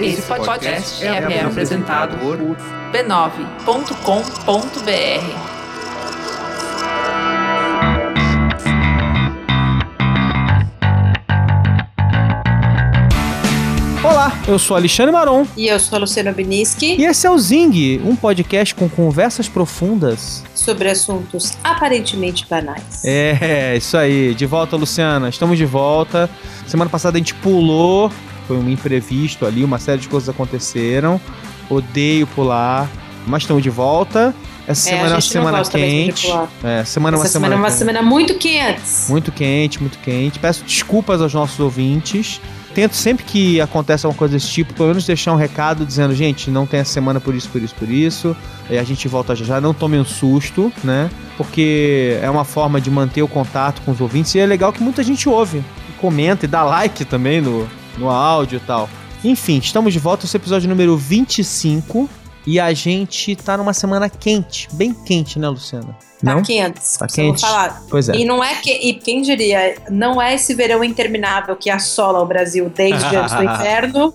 Esse podcast é, é apresentado por b9.com.br. Olá, eu sou Alexandre Maron. E eu sou a Luciana Biniski. E esse é o Zing, um podcast com conversas profundas sobre assuntos aparentemente banais. É, isso aí. De volta, Luciana. Estamos de volta. Semana passada a gente pulou, foi um imprevisto ali, uma série de coisas aconteceram. Odeio pular, mas estamos de volta. Essa é, semana é uma semana quente. É, semana é Essa uma semana, semana é uma semana muito quente. Muito quente, muito quente. Peço desculpas aos nossos ouvintes tento sempre que acontece alguma coisa desse tipo, pelo menos deixar um recado dizendo, gente, não tem a semana por isso, por isso, por isso. E a gente volta já já, não tome um susto, né? Porque é uma forma de manter o contato com os ouvintes e é legal que muita gente ouve, comenta e dá like também no, no áudio e tal. Enfim, estamos de volta, esse episódio número 25 e a gente tá numa semana quente, bem quente, né, Luciana? Tá não? quente. Tá quente. falar. Pois é. E não é que. E quem diria, não é esse verão interminável que assola o Brasil desde antes do inverno.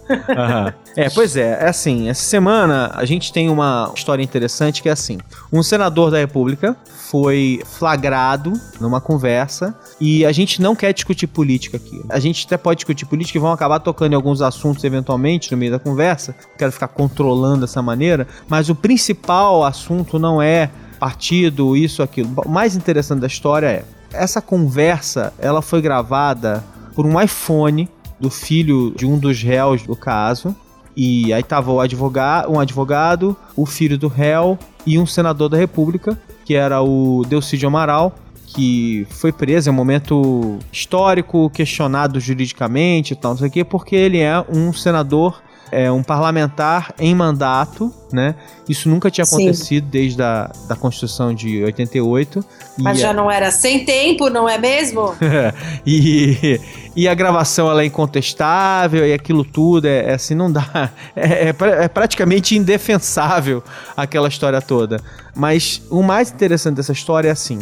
é, pois é. É assim, essa semana a gente tem uma história interessante que é assim: um senador da República foi flagrado numa conversa e a gente não quer discutir política aqui. A gente até pode discutir política e vão acabar tocando em alguns assuntos eventualmente no meio da conversa. Quero ficar controlando dessa maneira, mas o principal assunto não é partido, isso, aquilo. O mais interessante da história é essa conversa, ela foi gravada por um iPhone do filho de um dos réus do caso. E aí tava o advogado, um advogado, o filho do réu e um senador da República, que era o Delcídio Amaral, que foi preso em um momento histórico, questionado juridicamente e tal, não sei o quê, porque ele é um senador é um parlamentar em mandato, né? Isso nunca tinha acontecido Sim. desde a da Constituição de 88. Mas já a... não era sem tempo, não é mesmo? e, e a gravação ela é incontestável e aquilo tudo é, é assim, não dá. É, é, é praticamente indefensável aquela história toda. Mas o mais interessante dessa história é assim: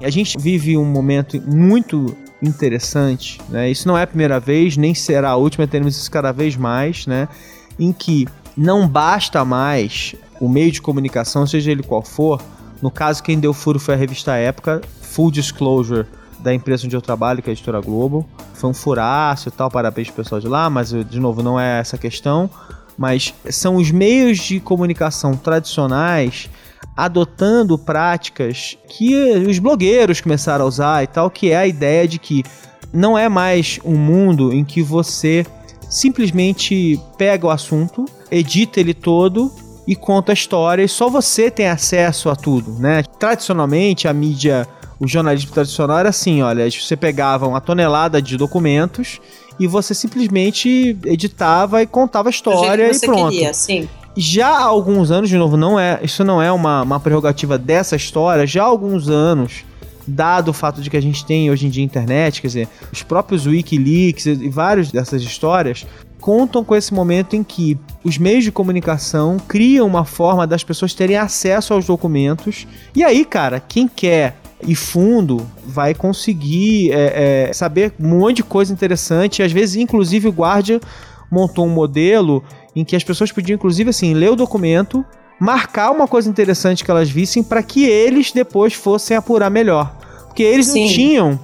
a gente vive um momento muito interessante, né? Isso não é a primeira vez, nem será a última, teremos isso cada vez mais, né? Em que não basta mais o meio de comunicação, seja ele qual for. No caso, quem deu furo foi a revista Época, Full Disclosure da empresa onde eu trabalho, que é a Editora Globo. Foi um furaço e tal, parabéns pro pessoal de lá, mas de novo, não é essa a questão. Mas são os meios de comunicação tradicionais adotando práticas que os blogueiros começaram a usar e tal, que é a ideia de que não é mais um mundo em que você simplesmente pega o assunto, edita ele todo e conta a história e só você tem acesso a tudo, né? Tradicionalmente a mídia, o jornalismo tradicional era assim, olha, você pegava uma tonelada de documentos e você simplesmente editava e contava a história e pronto. Queria, sim. Já há alguns anos, de novo, não é, isso não é uma, uma prerrogativa dessa história, já há alguns anos, dado o fato de que a gente tem hoje em dia internet, quer dizer, os próprios Wikileaks e várias dessas histórias contam com esse momento em que os meios de comunicação criam uma forma das pessoas terem acesso aos documentos. E aí, cara, quem quer ir fundo vai conseguir é, é, saber um monte de coisa interessante. Às vezes, inclusive, o Guardian montou um modelo em que as pessoas podiam, inclusive, assim, ler o documento, marcar uma coisa interessante que elas vissem para que eles depois fossem apurar melhor. Porque eles Sim. não tinham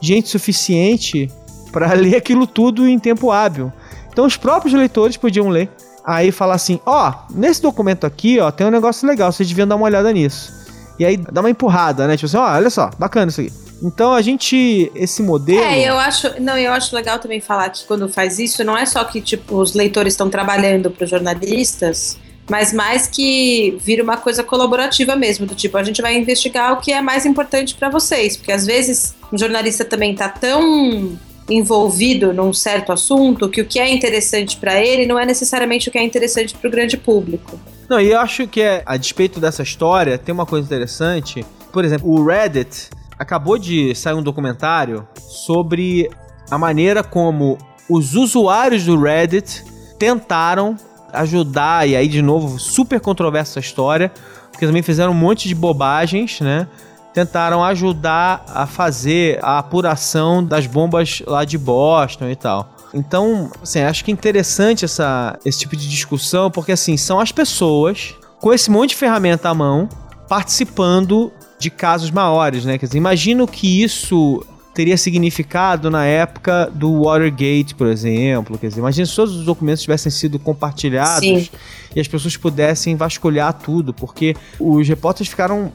gente suficiente para ler aquilo tudo em tempo hábil. Então os próprios leitores podiam ler. Aí falar assim: ó, oh, nesse documento aqui, ó, tem um negócio legal, vocês deviam dar uma olhada nisso. E aí dá uma empurrada, né? Tipo assim, ó, oh, olha só, bacana isso aqui. Então a gente, esse modelo. É, eu acho. Não, eu acho legal também falar que quando faz isso, não é só que tipo, os leitores estão trabalhando para os jornalistas, mas mais que vira uma coisa colaborativa mesmo, do tipo, a gente vai investigar o que é mais importante para vocês, porque às vezes um jornalista também tá tão envolvido num certo assunto que o que é interessante para ele não é necessariamente o que é interessante para o grande público. Não, e eu acho que é, a despeito dessa história, tem uma coisa interessante. Por exemplo, o Reddit acabou de sair um documentário sobre a maneira como os usuários do Reddit tentaram ajudar, e aí de novo, super controversa essa história, porque também fizeram um monte de bobagens, né? Tentaram ajudar a fazer a apuração das bombas lá de Boston e tal. Então, assim, acho que é interessante essa, esse tipo de discussão, porque assim, são as pessoas com esse monte de ferramenta à mão participando de casos maiores, né? Quer dizer, imagino que isso teria significado na época do Watergate, por exemplo. Quer dizer, imagina se todos os documentos tivessem sido compartilhados Sim. e as pessoas pudessem vasculhar tudo, porque os repórteres ficaram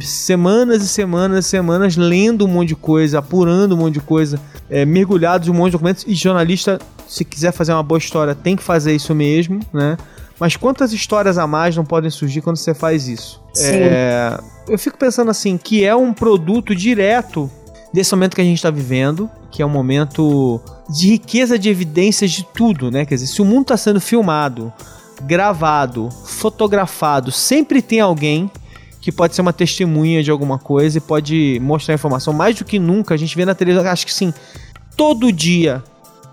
semanas e semanas e semanas lendo um monte de coisa, apurando um monte de coisa, é, mergulhados em um monte de documentos, e jornalista, se quiser fazer uma boa história, tem que fazer isso mesmo, né? Mas quantas histórias a mais não podem surgir quando você faz isso? É, eu fico pensando assim, que é um produto direto desse momento que a gente está vivendo, que é um momento de riqueza de evidências de tudo, né? Quer dizer, se o mundo está sendo filmado, gravado, fotografado, sempre tem alguém que pode ser uma testemunha de alguma coisa e pode mostrar informação. Mais do que nunca, a gente vê na televisão, acho que sim, todo dia,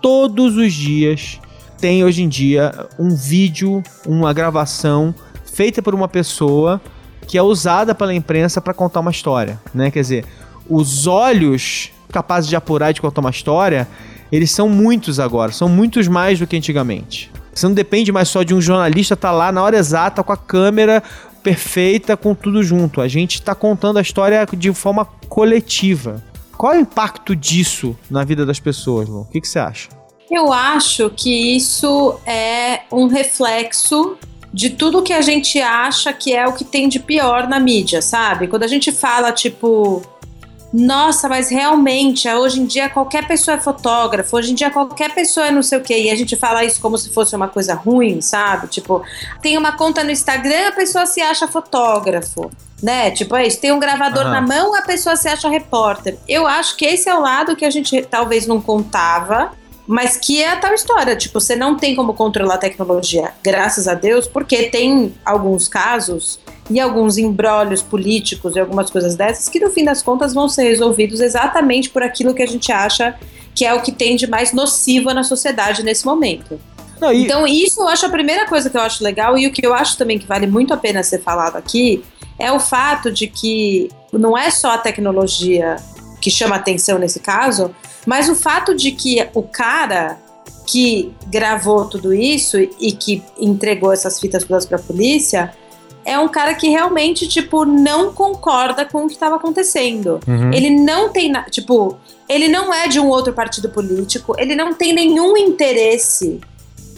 todos os dias, tem hoje em dia um vídeo, uma gravação feita por uma pessoa que é usada pela imprensa para contar uma história, né? Quer dizer, os olhos capazes de apurar e de contar uma história, eles são muitos agora, são muitos mais do que antigamente. Você não depende mais só de um jornalista estar tá lá na hora exata com a câmera perfeita, com tudo junto. A gente está contando a história de forma coletiva. Qual é o impacto disso na vida das pessoas, Lu? O que, que você acha? Eu acho que isso é um reflexo de tudo que a gente acha que é o que tem de pior na mídia, sabe? Quando a gente fala, tipo, nossa, mas realmente, hoje em dia qualquer pessoa é fotógrafo, hoje em dia qualquer pessoa é não sei o quê, e a gente fala isso como se fosse uma coisa ruim, sabe? Tipo, tem uma conta no Instagram, a pessoa se acha fotógrafo, né? Tipo, é isso, tem um gravador uhum. na mão, a pessoa se acha repórter. Eu acho que esse é o lado que a gente talvez não contava, mas que é a tal história, tipo, você não tem como controlar a tecnologia, graças a Deus, porque tem alguns casos e alguns embrólios políticos e algumas coisas dessas que no fim das contas vão ser resolvidos exatamente por aquilo que a gente acha que é o que tem de mais nocivo na sociedade nesse momento. Não, e... Então, isso eu acho a primeira coisa que eu acho legal, e o que eu acho também que vale muito a pena ser falado aqui é o fato de que não é só a tecnologia que chama atenção nesse caso, mas o fato de que o cara que gravou tudo isso e que entregou essas fitas todas para a polícia é um cara que realmente, tipo, não concorda com o que estava acontecendo. Uhum. Ele não tem, tipo, ele não é de um outro partido político, ele não tem nenhum interesse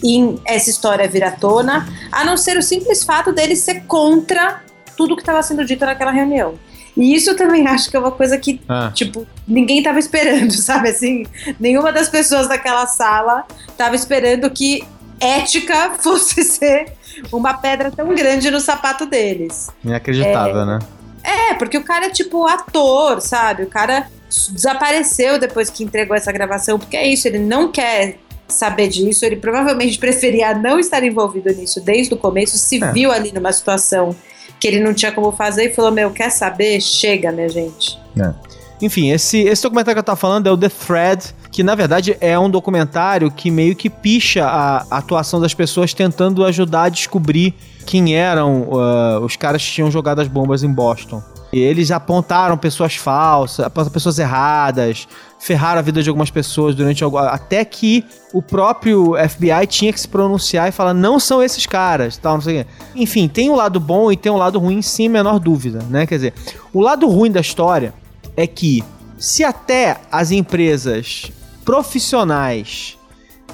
em essa história vir à tona, a não ser o simples fato dele ser contra tudo que estava sendo dito naquela reunião. E isso eu também acho que é uma coisa que, ah. tipo, ninguém estava esperando, sabe? Assim, nenhuma das pessoas daquela sala estava esperando que ética fosse ser uma pedra tão grande no sapato deles. Inacreditável, é, né? É, porque o cara é tipo ator, sabe? O cara desapareceu depois que entregou essa gravação, porque é isso, ele não quer saber disso, ele provavelmente preferia não estar envolvido nisso desde o começo, se é. viu ali numa situação que ele não tinha como fazer e falou: Meu, quer saber? Chega, minha gente. É. Enfim, esse, esse documentário que eu tava falando é o The Thread, que na verdade é um documentário que meio que picha a, atuação das pessoas tentando ajudar a descobrir quem eram uh, os caras que tinham jogado as bombas em Boston. E eles apontaram pessoas falsas, apontaram pessoas erradas, ferraram a vida de algumas pessoas durante algum, até que o próprio FBI tinha que se pronunciar e falar não são esses caras, tal, não sei o quê. Enfim, tem um lado bom e tem um lado ruim, sem menor dúvida, né? Quer dizer, o lado ruim da história é que se até as empresas profissionais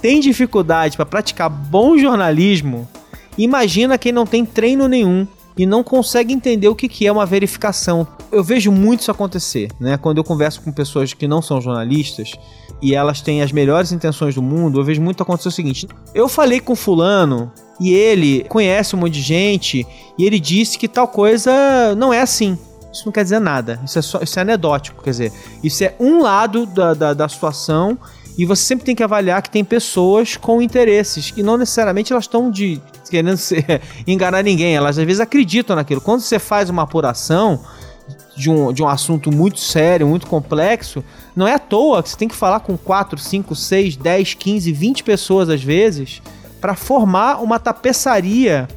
têm dificuldade para praticar bom jornalismo, imagina quem não tem treino nenhum e não consegue entender o que, que é uma verificação. Eu vejo muito isso acontecer, né? Quando eu converso com pessoas que não são jornalistas e elas têm as melhores intenções do mundo, eu vejo muito acontecer o seguinte: eu falei com fulano e ele conhece um monte de gente e ele disse que tal coisa não é assim. Isso não quer dizer nada. Isso é, só, isso é anedótico, quer dizer, isso é um lado da, da, da situação e você sempre tem que avaliar que tem pessoas com interesses e não necessariamente elas estão de querendo enganar ninguém, elas às vezes acreditam naquilo. Quando você faz uma apuração de um, de um assunto muito sério, muito complexo, não é à toa que você tem que falar com 4, 5, 6, 10, 15, 20 pessoas às vezes para formar uma tapeçaria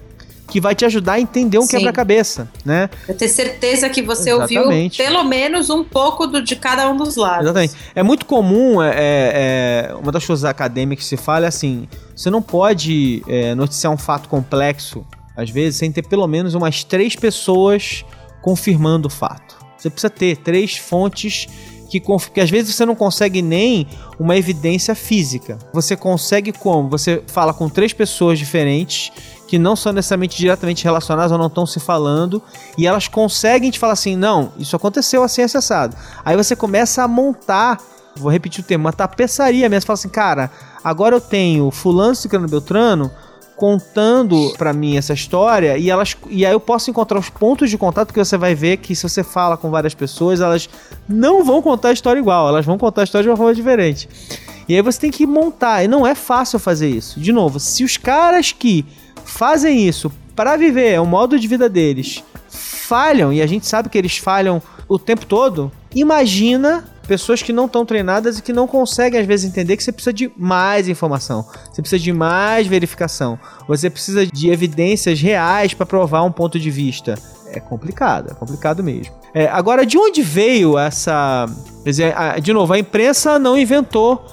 que vai te ajudar a entender um quebra-cabeça, né? Eu ter certeza que você Exatamente. ouviu pelo menos um pouco do, de cada um dos lados. Exatamente. É muito comum, é, é, uma das coisas acadêmicas que se fala é assim: você não pode é, noticiar um fato complexo, às vezes, sem ter pelo menos umas três pessoas confirmando o fato. Você precisa ter três fontes que, que às vezes você não consegue nem uma evidência física. Você consegue como? Você fala com três pessoas diferentes que não são necessariamente diretamente relacionadas ou não estão se falando, e elas conseguem te falar assim: não, isso aconteceu assim, acessado. Aí você começa a montar, vou repetir o termo, uma tapeçaria mesmo. Você fala assim, cara, agora eu tenho Fulano, Ciclano, Beltrano contando pra mim essa história e elas e aí eu posso encontrar os pontos de contato que você vai ver que se você fala com várias pessoas, elas não vão contar a história igual, elas vão contar a história de uma forma diferente. E aí você tem que montar, e não é fácil fazer isso. De novo, se os caras que fazem isso para viver, é o modo de vida deles, falham, e a gente sabe que eles falham o tempo todo, imagina pessoas que não estão treinadas e que não conseguem às vezes entender que você precisa de mais informação, você precisa de mais verificação, você precisa de evidências reais para provar um ponto de vista. É complicado, é complicado mesmo. É, agora, de onde veio essa. Dizer, a- de novo, a imprensa não inventou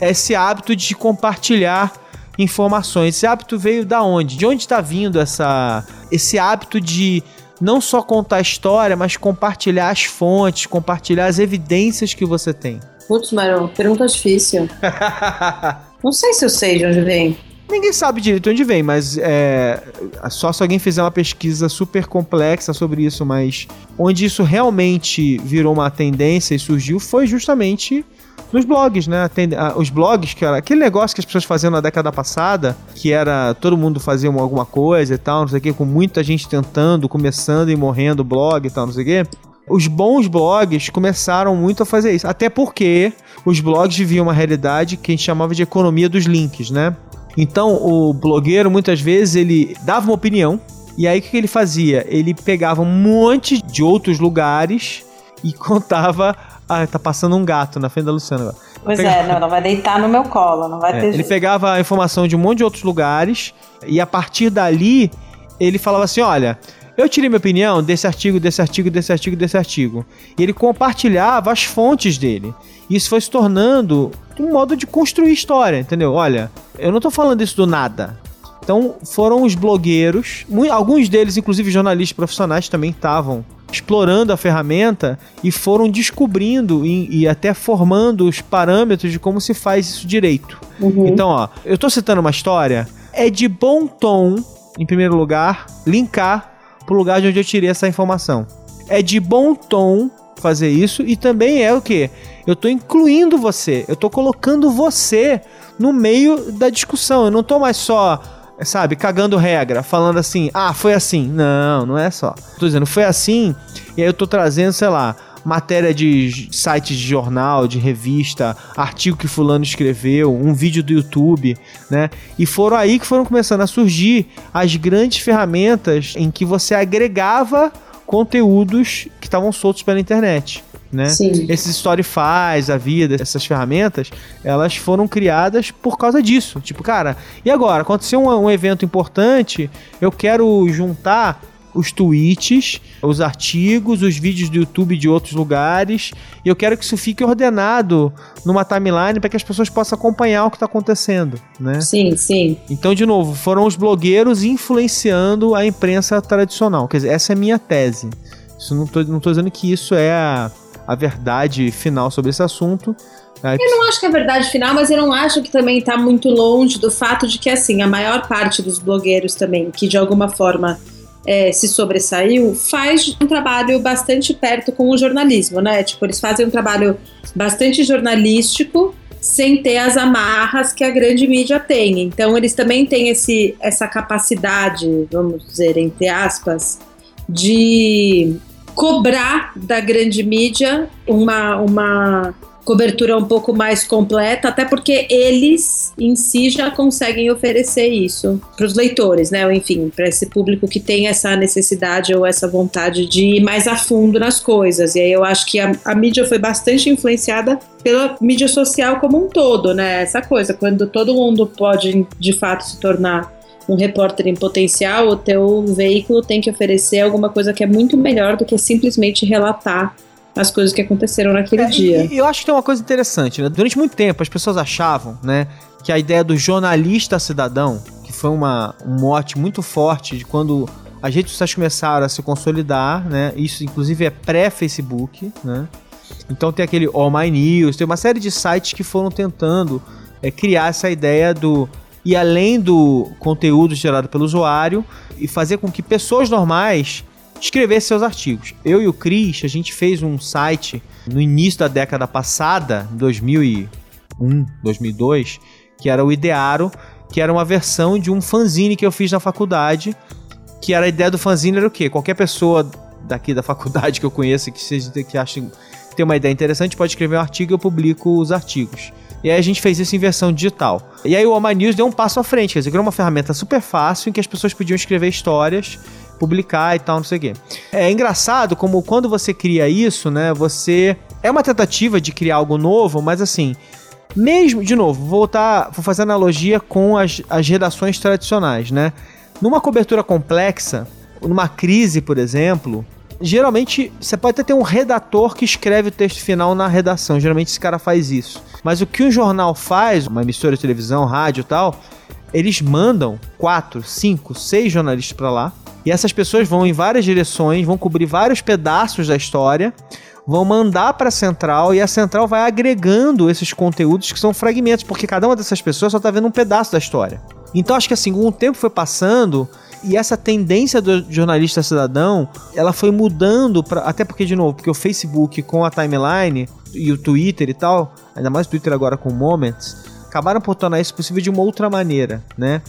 esse hábito de compartilhar informações. Esse hábito veio da onde? De onde está vindo essa, esse hábito de não só contar a história, mas compartilhar as fontes, compartilhar as evidências que você tem? Putz, Marão, pergunta difícil. Não sei se eu sei de onde vem. Ninguém sabe direito de onde vem, mas é, só se alguém fizer uma pesquisa super complexa sobre isso, mas onde isso realmente virou uma tendência e surgiu foi justamente nos blogs, né? Os blogs, que era aquele negócio que as pessoas faziam na década passada, que era todo mundo fazia uma- alguma coisa e tal, não sei o quê, com muita gente tentando, começando e morrendo blog e tal, não sei o quê. Os bons blogs começaram muito a fazer isso. Até porque os blogs viviam uma realidade que a gente chamava de economia dos links, né? Então, o blogueiro, muitas vezes, ele dava uma opinião, e aí o que ele fazia? Ele pegava um monte de outros lugares e contava. Ah, tá passando um gato na frente da Luciana agora. Pois Pega- é, não, não vai deitar no meu colo, não vai É, ter ele jeito. pegava a informação de um monte de outros lugares e a partir dali ele falava assim: olha, eu tirei minha opinião desse artigo, desse artigo, desse artigo, desse artigo. E ele compartilhava as fontes dele. Isso foi se tornando um modo de construir história, entendeu? Olha, eu não tô falando isso do nada. Então foram os blogueiros, alguns deles, inclusive jornalistas profissionais, também estavam explorando a ferramenta e foram descobrindo e, e até formando os parâmetros de como se faz isso direito. Uhum. Então, ó, eu tô citando uma história, é de bom tom, em primeiro lugar, linkar pro lugar de onde eu tirei essa informação. É de bom tom fazer isso e também é o que? Eu tô incluindo você, eu tô colocando você no meio da discussão. Eu não tô mais só, sabe, cagando regra, falando assim, ah, foi assim. Não, não é só. Tô dizendo, foi assim, e aí eu tô trazendo, sei lá, matéria de sites de jornal, de revista, artigo que fulano escreveu, um vídeo do YouTube, né? E foram aí que foram começando a surgir as grandes ferramentas em que você agregava conteúdos que estavam soltos pela internet. Né? Sim. Esses Storyfies, a vida, essas ferramentas, elas foram criadas por causa disso. Tipo, cara, e agora? Aconteceu um, um evento importante, eu quero juntar os tweets, os artigos, os vídeos do YouTube de outros lugares, e eu quero que isso fique ordenado numa timeline para que as pessoas possam acompanhar o que está acontecendo, né? Sim, sim. Então, de novo, foram os blogueiros influenciando a imprensa tradicional. Quer dizer, essa é a minha tese. Isso não tô, não tô dizendo que isso é a, a verdade final sobre esse assunto. Eu não acho que é verdade final, mas eu não acho que também tá muito longe do fato de que, assim, a maior parte dos blogueiros também, que de alguma forma é, se sobressaiu, faz um trabalho bastante perto com o jornalismo, né? Tipo, eles fazem um trabalho bastante jornalístico, sem ter as amarras que a grande mídia tem. Então, eles também têm esse, essa capacidade, vamos dizer, entre aspas, de cobrar da grande mídia uma, uma cobertura um pouco mais completa, até porque eles em si já conseguem oferecer isso para os leitores, né? Ou enfim, para esse público que tem essa necessidade ou essa vontade de ir mais a fundo nas coisas. E aí eu acho que a, a mídia foi bastante influenciada pela mídia social como um todo, né? Essa coisa, quando todo mundo pode de fato se tornar um repórter em potencial, o teu veículo tem que oferecer alguma coisa que é muito melhor do que simplesmente relatar as coisas que aconteceram naquele É, dia. E, e eu acho que tem uma coisa interessante, né? Durante muito tempo as pessoas achavam, né, que a ideia do jornalista cidadão, que foi uma, um mote muito forte de quando as redes sociais começaram a se consolidar, né? Isso inclusive é pré-Facebook, né? Então tem aquele All My News, tem uma série de sites que foram tentando é, criar essa ideia do e além do conteúdo gerado pelo usuário e fazer com que pessoas normais escrevessem seus artigos. Eu e o Cris, a gente fez um site no início da década passada, 2001, 2002, que era o Idearo, que era uma versão de um fanzine que eu fiz na faculdade, que era a ideia do fanzine era o quê? Qualquer pessoa daqui da faculdade que eu conheça que seja que ache tem uma ideia interessante, pode escrever um artigo e eu publico os artigos. E aí a gente fez isso em versão digital. E aí o Oma News deu um passo à frente, quer dizer, criou uma ferramenta super fácil em que as pessoas podiam escrever histórias, publicar e tal, não sei o quê. É engraçado como quando você cria isso, né, você... É uma tentativa de criar algo novo, mas assim, mesmo, de novo, vou voltar, vou fazer analogia com as, as redações tradicionais, né? Numa cobertura complexa, numa crise, por exemplo, geralmente você pode até ter um redator que escreve o texto final na redação. Geralmente esse cara faz isso. Mas o que um jornal faz, uma emissora de televisão, rádio e tal, eles mandam quatro, cinco, seis jornalistas para lá. E essas pessoas vão em várias direções, vão cobrir vários pedaços da história, vão mandar para a central e a central vai agregando esses conteúdos que são fragmentos, porque cada uma dessas pessoas só tá vendo um pedaço da história. Então acho que assim, o tempo foi passando e essa tendência do jornalista cidadão, ela foi mudando para até porque de novo, porque o Facebook com a timeline e o Twitter e tal, ainda mais o Twitter agora com Moments, acabaram por tornar isso possível de uma outra maneira, né?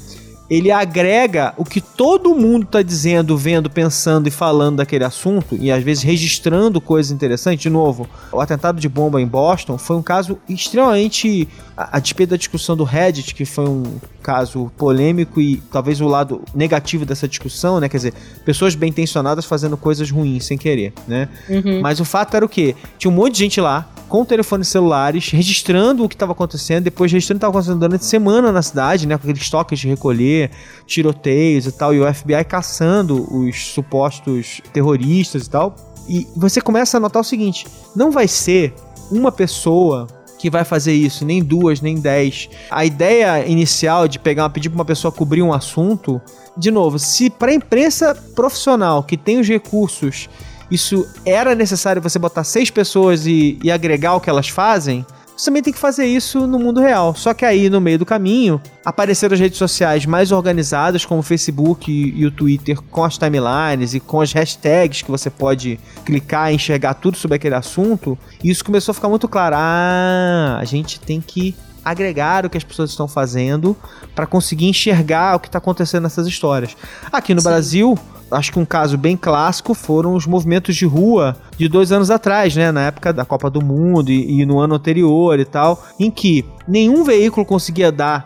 Ele agrega o que todo mundo está dizendo, vendo, pensando e falando daquele assunto, e às vezes registrando coisas interessantes. De novo, o atentado de bomba em Boston foi um caso extremamente. A, a despeito da discussão do Reddit, que foi um caso polêmico e talvez o lado negativo dessa discussão, né? Quer dizer, pessoas bem intencionadas fazendo coisas ruins sem querer, né? Uhum. Mas o fato era o quê? Tinha um monte de gente lá, com telefones celulares, registrando o que estava acontecendo, depois registrando o que estava acontecendo durante a semana na cidade, né? Com aqueles toques de recolher, tiroteios e tal, e o FBI caçando os supostos terroristas e tal. E você começa a notar o seguinte: não vai ser uma pessoa que vai fazer isso, nem duas, nem dez. A ideia inicial de pegar, pedir para uma pessoa cobrir um assunto, de novo, se para a imprensa profissional que tem os recursos isso era necessário você botar seis pessoas e, e, agregar o que elas fazem, você também tem que fazer isso no mundo real. Só que aí, no meio do caminho, apareceram as redes sociais mais organizadas, como o Facebook e, e o Twitter, com as timelines e com as hashtags que você pode clicar e enxergar tudo sobre aquele assunto. E isso começou a ficar muito claro. Ah, a gente tem que agregar o que as pessoas estão fazendo para conseguir enxergar o que está acontecendo nessas histórias. Aqui no Sim. Brasil, acho que um caso bem clássico foram os movimentos de rua de dois anos atrás, né? Na época da Copa do Mundo e, e no ano anterior e tal, em que nenhum veículo conseguia dar.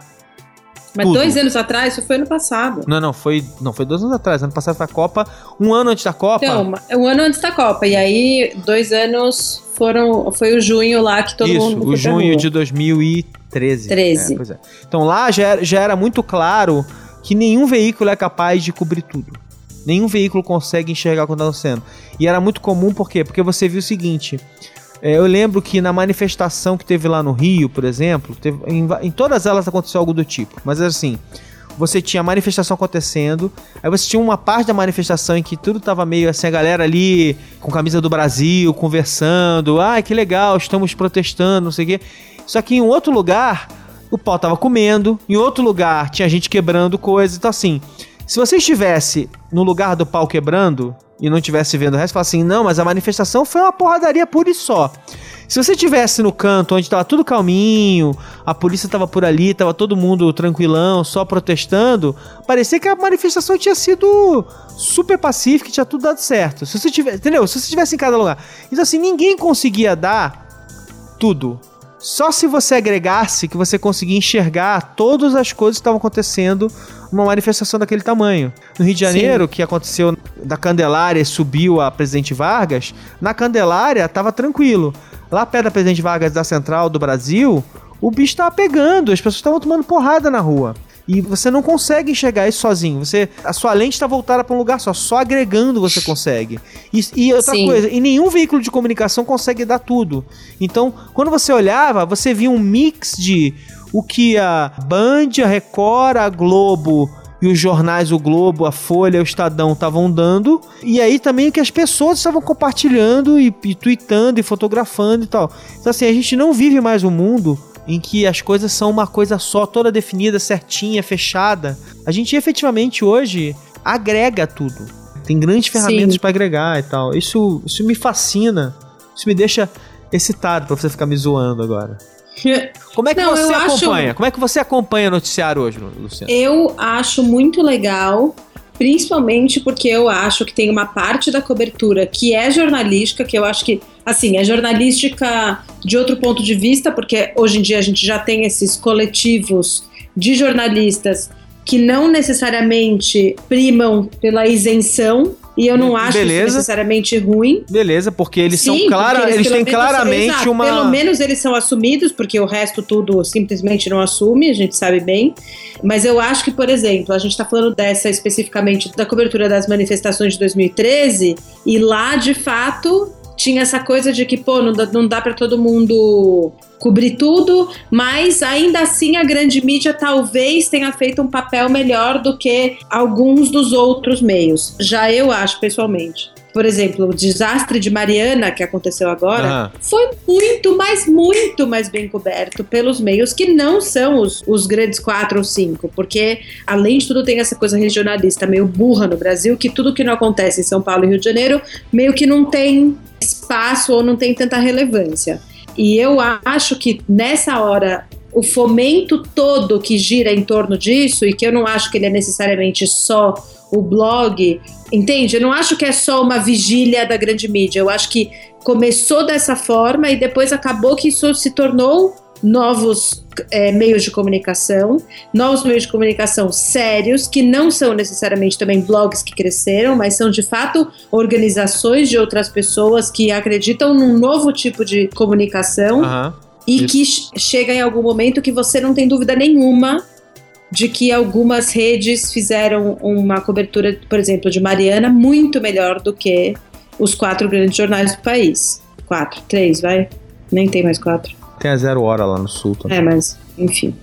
Mas tudo. dois anos atrás, isso foi ano passado. Não, não, foi. Não, foi dois anos atrás. Ano passado foi a Copa. Um ano antes da Copa. Então, um ano antes da Copa. E aí, dois anos foram. Foi o junho lá que todo Isso, mundo. O junho de 2013. 13. É, é. Então lá já era, já era muito claro que nenhum veículo é capaz de cobrir tudo. Nenhum veículo consegue enxergar o que está acontecendo. E era muito comum, por quê? Porque você viu o seguinte. É, eu lembro que na manifestação que teve lá no Rio, por exemplo, teve, em, em, todas elas aconteceu algo do tipo. Mas assim, você tinha a manifestação acontecendo, aí você tinha uma parte da manifestação em que tudo tava meio assim, a galera ali com camisa do Brasil, conversando, ah, que legal, estamos protestando, não sei o quê. Só que em outro lugar, o pau tava comendo, em outro lugar tinha gente quebrando coisas, então assim. Se você estivesse no lugar do pau quebrando e não estivesse vendo o resto, fala assim: não, mas a manifestação foi uma porradaria pura e só. Se você estivesse no canto onde estava tudo calminho, a polícia estava por ali, estava todo mundo tranquilão, só protestando, parecia que a manifestação tinha sido super pacífica, tinha tudo dado certo. Se você tivesse, entendeu? Se você estivesse em cada lugar. Então assim, ninguém conseguia dar tudo. Só se você agregasse que você conseguia enxergar todas as coisas que estavam acontecendo numa manifestação daquele tamanho. No Rio de Janeiro, Sim. que aconteceu da Candelária e subiu a Presidente Vargas, na Candelária tava tranquilo. Lá perto da Presidente Vargas da Central do Brasil, o bicho tava pegando, as pessoas estavam tomando porrada na rua. E você não consegue enxergar isso sozinho. Você, a sua lente está voltada para um lugar só, só agregando você consegue. E, e outra Sim. coisa, e nenhum veículo de comunicação consegue dar tudo. Então, quando você olhava, você via um mix de o que a Band, a Record, a Globo e os jornais, o Globo, a Folha, o Estadão estavam dando. E aí também que as pessoas estavam compartilhando e, e tweetando e fotografando e tal. Então assim, a gente não vive mais um mundo em que as coisas são uma coisa só, toda definida, certinha, fechada. A gente efetivamente hoje agrega tudo. Tem grandes ferramentas para agregar e tal. Isso, isso me fascina. Isso me deixa excitado para você ficar me zoando agora. Como é que Não, você acompanha? Acho... Como é que você acompanha o noticiário hoje, Luciano? Eu acho muito legal, principalmente porque eu acho que tem uma parte da cobertura que é jornalística, que eu acho que, assim, é jornalística de outro ponto de vista, porque hoje em dia a gente já tem esses coletivos de jornalistas que não necessariamente primam pela isenção e eu não acho Beleza. isso necessariamente ruim. Beleza, porque eles Sim, são claros, eles, eles têm claramente exato, uma. Pelo menos eles são assumidos, porque o resto tudo simplesmente não assume, a gente sabe bem. Mas eu acho que, por exemplo, a gente está falando dessa especificamente da cobertura das manifestações de 2013, e lá, de fato, tinha essa coisa de que, pô, não dá, não dá para todo mundo cobrir tudo, mas ainda assim a grande mídia talvez tenha feito um papel melhor do que alguns dos outros meios. Já eu acho, pessoalmente. Por exemplo, o desastre de Mariana, que aconteceu agora, foi muito, mas muito mais bem coberto pelos meios que não são os, os grandes quatro ou cinco. Porque, além de tudo, tem essa coisa regionalista meio burra no Brasil, que tudo que não acontece em São Paulo e Rio de Janeiro meio que não tem espaço ou não tem tanta relevância. E eu acho que nessa hora o fomento todo que gira em torno disso, e que eu não acho que ele é necessariamente só o blog, entende? Eu não acho que é só uma vigília da grande mídia. Eu acho que começou dessa forma e depois acabou que isso se tornou novos é, meios de comunicação, novos meios de comunicação sérios, que não são necessariamente também blogs que cresceram, mas são de fato organizações de outras pessoas que acreditam num novo tipo de comunicação. Uhum. E Isso. que chega em algum momento que você não tem dúvida nenhuma de que algumas redes fizeram uma cobertura, por exemplo, de Mariana muito melhor do que os quatro grandes jornais do país. Quatro, três, vai? Nem tem mais quatro. Tem a Zero Hora lá no Sul também. É, mas, enfim.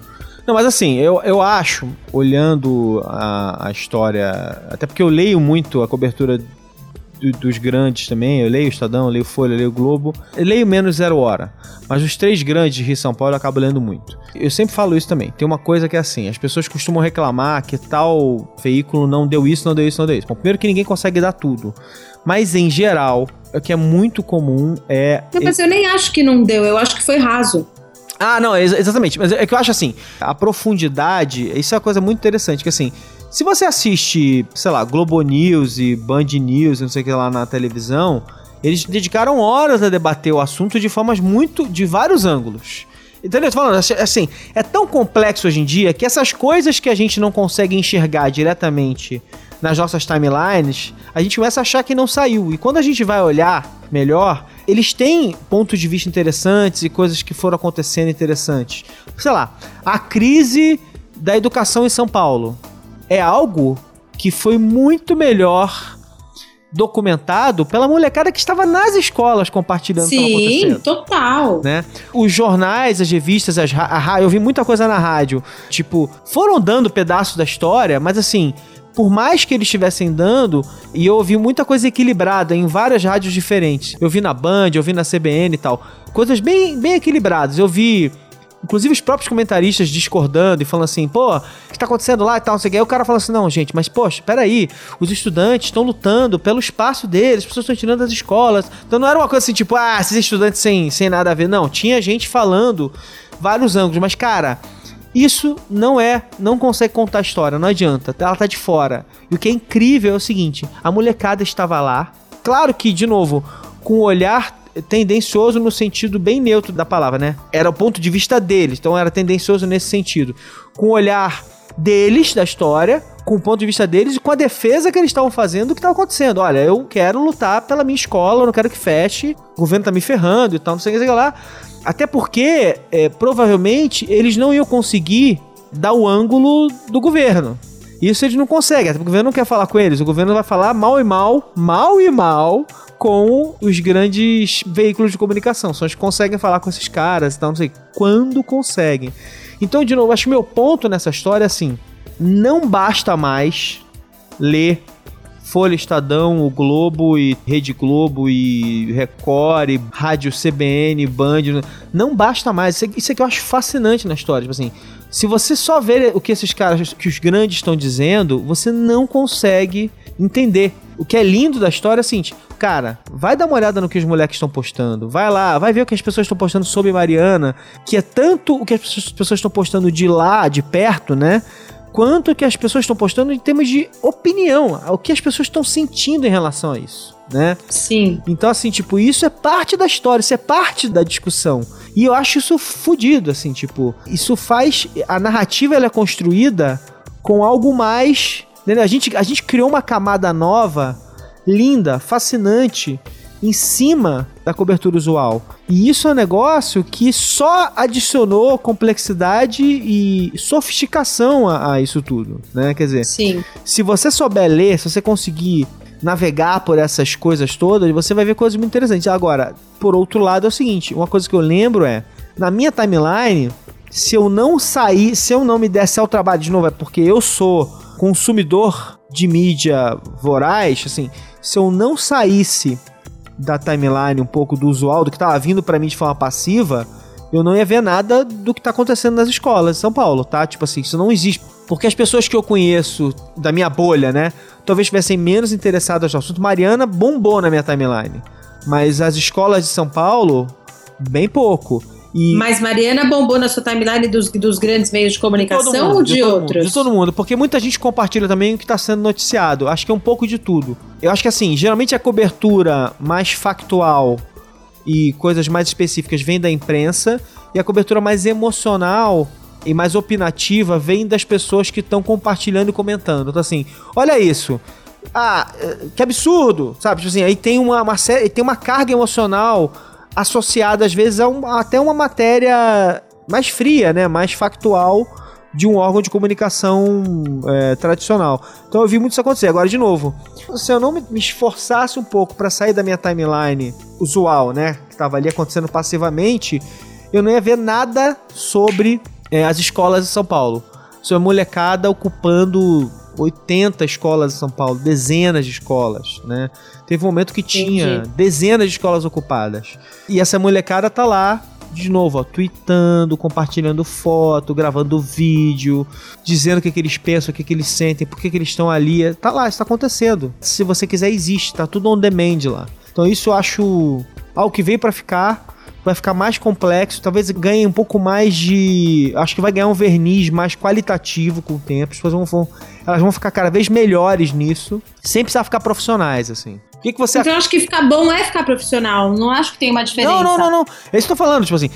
Não, mas assim, eu, eu acho, olhando a, a história, até porque eu leio muito a cobertura do, dos grandes também, eu leio o Estadão, eu leio Folha, eu leio o Globo, eu leio menos Zero Hora, mas os três grandes de Rio e São Paulo eu acabo lendo muito. Eu sempre falo isso também, tem uma coisa que é assim, as pessoas costumam reclamar que tal veículo não deu isso, não deu isso, não deu isso. Bom, primeiro que ninguém consegue dar tudo, mas em geral, o que é muito comum é. Não, mas eu nem acho que não deu, eu acho que foi raso. Ah, não, ex exatamente. Mas é que eu acho assim, a profundidade, isso é uma coisa muito interessante, que assim, se você assiste, sei lá, Globo News e Band News, não sei o que lá na televisão, eles dedicaram horas a debater o assunto de formas muito. de vários ângulos. Entendeu? Falando assim, é tão complexo hoje em dia que essas coisas que a gente não consegue enxergar diretamente nas nossas timelines, a gente começa a achar que não saiu. E quando a gente vai olhar melhor, eles têm pontos de vista interessantes e coisas que foram acontecendo interessantes. Sei lá, a crise da educação em São Paulo é algo que foi muito melhor documentado pela molecada que estava nas escolas compartilhando Sim, o que acontecendo. Sim, total. Né? Os jornais, as revistas, as a, eu vi muita coisa na rádio. Tipo, foram dando pedaços da história, mas assim, por mais que eles estivessem dando, e eu ouvi muita coisa equilibrada em várias rádios diferentes. Eu vi na Band, eu vi na CBN e tal. Coisas bem, bem equilibradas. Eu vi Inclusive os próprios comentaristas discordando e falando assim, pô, o que tá acontecendo lá e tal, não sei o que. Aí o cara fala assim, não, gente, mas poxa, peraí, os estudantes estão lutando pelo espaço deles, as pessoas estão tirando das escolas. Então não era uma coisa assim, tipo, ah, esses estudantes sem, sem nada a ver. Não, tinha gente falando vários ângulos, mas cara, isso não é, não consegue contar a história, não adianta, ela tá de fora. E o que é incrível é o seguinte: a molecada estava lá, claro que, de novo, com o olhar tendencioso no sentido bem neutro da palavra, né? Era o ponto de vista deles, então era tendencioso nesse sentido. Com o olhar deles, da história, com o ponto de vista deles e com a defesa que eles estavam fazendo do que estava acontecendo. Olha, eu quero lutar pela minha escola, eu não quero que feche, o governo tá me ferrando e tal, não sei o que lá. Até porque, é, provavelmente, eles não iam conseguir dar o ângulo do governo. Isso eles não conseguem, até porque o governo não quer falar com eles. O governo vai falar mal e mal, mal e mal com os grandes veículos de comunicação. Só eles conseguem falar com esses caras e tal, não sei quando conseguem. Então, de novo, acho que meu ponto nessa história é assim: não basta mais ler Folha Estadão, o Globo e Rede Globo e Record e Rádio CBN, Band. Não basta mais. Isso aqui, isso aqui eu acho fascinante na história. Tipo assim, se você só ver o que esses caras, que os grandes estão dizendo, você não consegue entender. O que é lindo da história é o seguinte, cara, vai dar uma olhada no que os moleques estão postando. Vai lá, vai ver o que as pessoas estão postando sobre Mariana, que é tanto o que as pessoas estão postando de lá, de perto, né? Quanto que as pessoas estão postando em termos de opinião, o que as pessoas estão sentindo em relação a isso, né? Sim. Então, assim, tipo, isso é parte da história, isso é parte da discussão. E eu acho isso fudido, assim, tipo, isso faz. A narrativa ela é construída com algo mais. Entendeu? A, gente, a gente criou uma camada nova, linda, fascinante, em cima da cobertura usual. E isso é um negócio que só adicionou complexidade e sofisticação a, a isso tudo, né? Quer dizer, Sim. se você souber ler, se você conseguir navegar por essas coisas todas, você vai ver coisas muito interessantes. Agora, por outro lado, é o seguinte: uma coisa que eu lembro é, na minha timeline, se eu não sair, se eu não me desse ao trabalho de novo, é porque eu sou consumidor de mídia voraz, assim, se eu não saísse da timeline um pouco do usual, do que tava vindo para mim de forma passiva, eu não ia ver nada do que tá acontecendo nas escolas de São Paulo, tá? Tipo assim, isso não existe. Porque as pessoas que eu conheço da minha bolha, né, talvez estivessem menos interessadas no assunto. Mariana bombou na minha timeline. Mas as escolas de São Paulo, bem pouco. E Mas Mariana bombou na sua timeline dos, dos grandes meios de comunicação todo mundo, ou de, mundo, outros? de todo mundo, porque muita gente compartilha também o que está sendo noticiado. Acho que é um pouco de tudo. Eu acho que assim, geralmente a cobertura mais factual e coisas mais específicas vem da imprensa e a cobertura mais emocional e mais opinativa vem das pessoas que estão compartilhando e comentando. Então assim, olha isso. Ah, eh, que absurdo, sabe? Tipo assim, aí tem uma, uma série, tem uma carga emocional associada às vezes a um- até uma matéria mais fria, né, mais factual de um órgão de comunicação é, tradicional. Então eu vi muito isso acontecer. Agora de novo, se eu não me, esforçasse um pouco para sair da minha timeline usual, né, que estava ali acontecendo passivamente, eu não ia ver nada sobre é, as escolas de São Paulo. Sobre a molecada ocupando 80 escolas em São Paulo, dezenas de escolas, né? Teve um momento que tinha Entendi. dezenas de escolas ocupadas. E essa molecada tá lá, de novo, ó, tweetando, compartilhando foto, gravando vídeo, dizendo o que, que eles pensam, o que, que eles sentem, por que, que eles estão ali. Tá lá, isso tá acontecendo. Se você quiser, existe, tá tudo on demand lá. Então isso eu acho algo que veio pra ficar. Vai ficar mais complexo, talvez ganhe um pouco mais de. Acho que vai ganhar um verniz mais qualitativo com o tempo. As pessoas vão, vão- elas vão ficar cada vez melhores nisso, sem precisar ficar profissionais, assim. O que, que você Então eu acho que ficar bom é ficar profissional. Não acho que tem uma diferença. não, não, não, não. É isso que eu tô falando, tipo assim.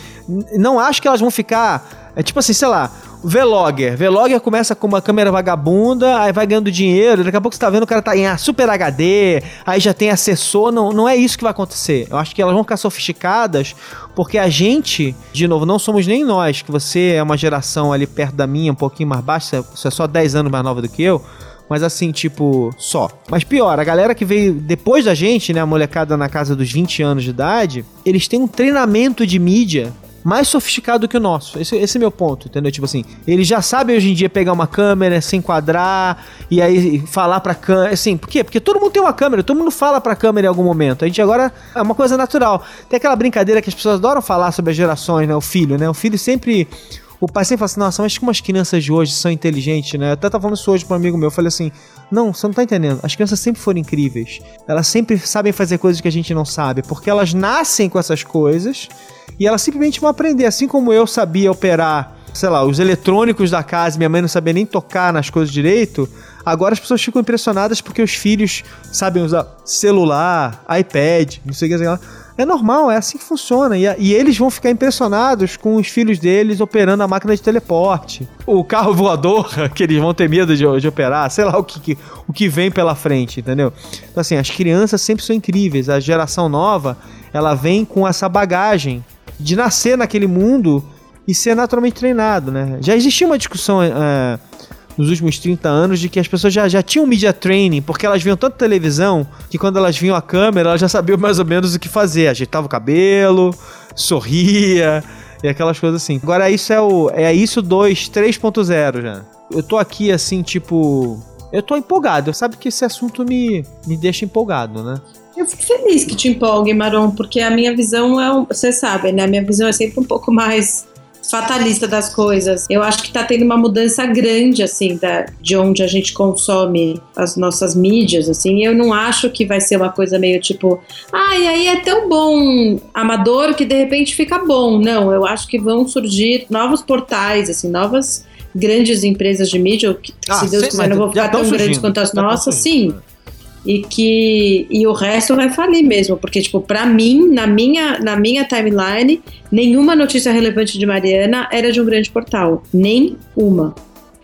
Não acho que elas vão ficar. É tipo assim, sei lá, Vlogger. Vlogger começa com uma câmera vagabunda, aí vai ganhando dinheiro, daqui a pouco você tá vendo o cara tá em Super HD, aí já tem assessor. Não, não é isso que vai acontecer. Eu acho que elas vão ficar sofisticadas, porque a gente, de novo, não somos nem nós, que você é uma geração ali perto da minha, um pouquinho mais baixa, você é só 10 anos mais nova do que eu. Mas assim, tipo, só. Mas pior, a galera que veio depois da gente, né, a molecada na casa dos 20 anos de idade, eles têm um treinamento de mídia mais sofisticado que o nosso. Esse, esse é meu ponto, entendeu? Tipo assim, eles já sabem hoje em dia pegar uma câmera, se enquadrar e aí falar pra câmera. Assim, por quê? Porque todo mundo tem uma câmera, todo mundo fala pra câmera em algum momento. A gente agora é uma coisa natural. Tem aquela brincadeira que as pessoas adoram falar sobre as gerações, né? O filho, né? O filho sempre. O pai sempre fala assim, nossa, mas como as crianças de hoje são inteligentes, né? Eu até tava falando isso hoje pra um amigo meu. Eu falei assim, não, você não tá entendendo. As crianças sempre foram incríveis. Elas sempre sabem fazer coisas que a gente não sabe, porque elas nascem com essas coisas e elas simplesmente vão aprender. Assim como eu sabia operar, sei lá, os eletrônicos da casa, minha mãe não sabia nem tocar nas coisas direito. Agora as pessoas ficam impressionadas porque os filhos sabem usar celular, iPad, não sei o que, lá. É normal, é assim que funciona. E, e eles vão ficar impressionados com os filhos deles operando a máquina de teleporte. O carro voador, que eles vão ter medo de, de operar, sei lá o que, que- o que vem pela frente, entendeu? Então, assim, as crianças sempre são incríveis. A geração nova, ela vem com essa bagagem de nascer naquele mundo e ser naturalmente treinado, né? Já existia uma discussão é, nos últimos 30 anos de que as pessoas já, já tinham media training, porque elas viam tanta televisão que quando elas viam a câmera, elas já sabiam mais ou menos o que fazer. Ajeitava o cabelo, sorria e aquelas coisas assim. Agora isso é o é isso 2 3.0 já. Eu tô aqui assim, tipo, eu tô empolgado. Sabe que esse assunto me me deixa empolgado, né? Eu fico feliz que te empolgue, Maron, porque a minha visão é, você sabe, né? A minha visão é sempre um pouco mais fatalista das coisas. Eu acho que tá tendo uma mudança grande, assim, da, de onde a gente consome as nossas mídias, assim. Eu não acho que vai ser uma coisa meio tipo, ah, e aí é tão bom amador que de repente fica bom. Não, eu acho que vão surgir novos portais, assim, novas grandes empresas de mídia, que, ah, se Deus quiser, não vão ficar tão surgindo, grandes quanto as nossas, sim e que e o resto vai falir mesmo, porque tipo, para mim, na minha na minha timeline, nenhuma notícia relevante de Mariana era de um grande portal, nem uma.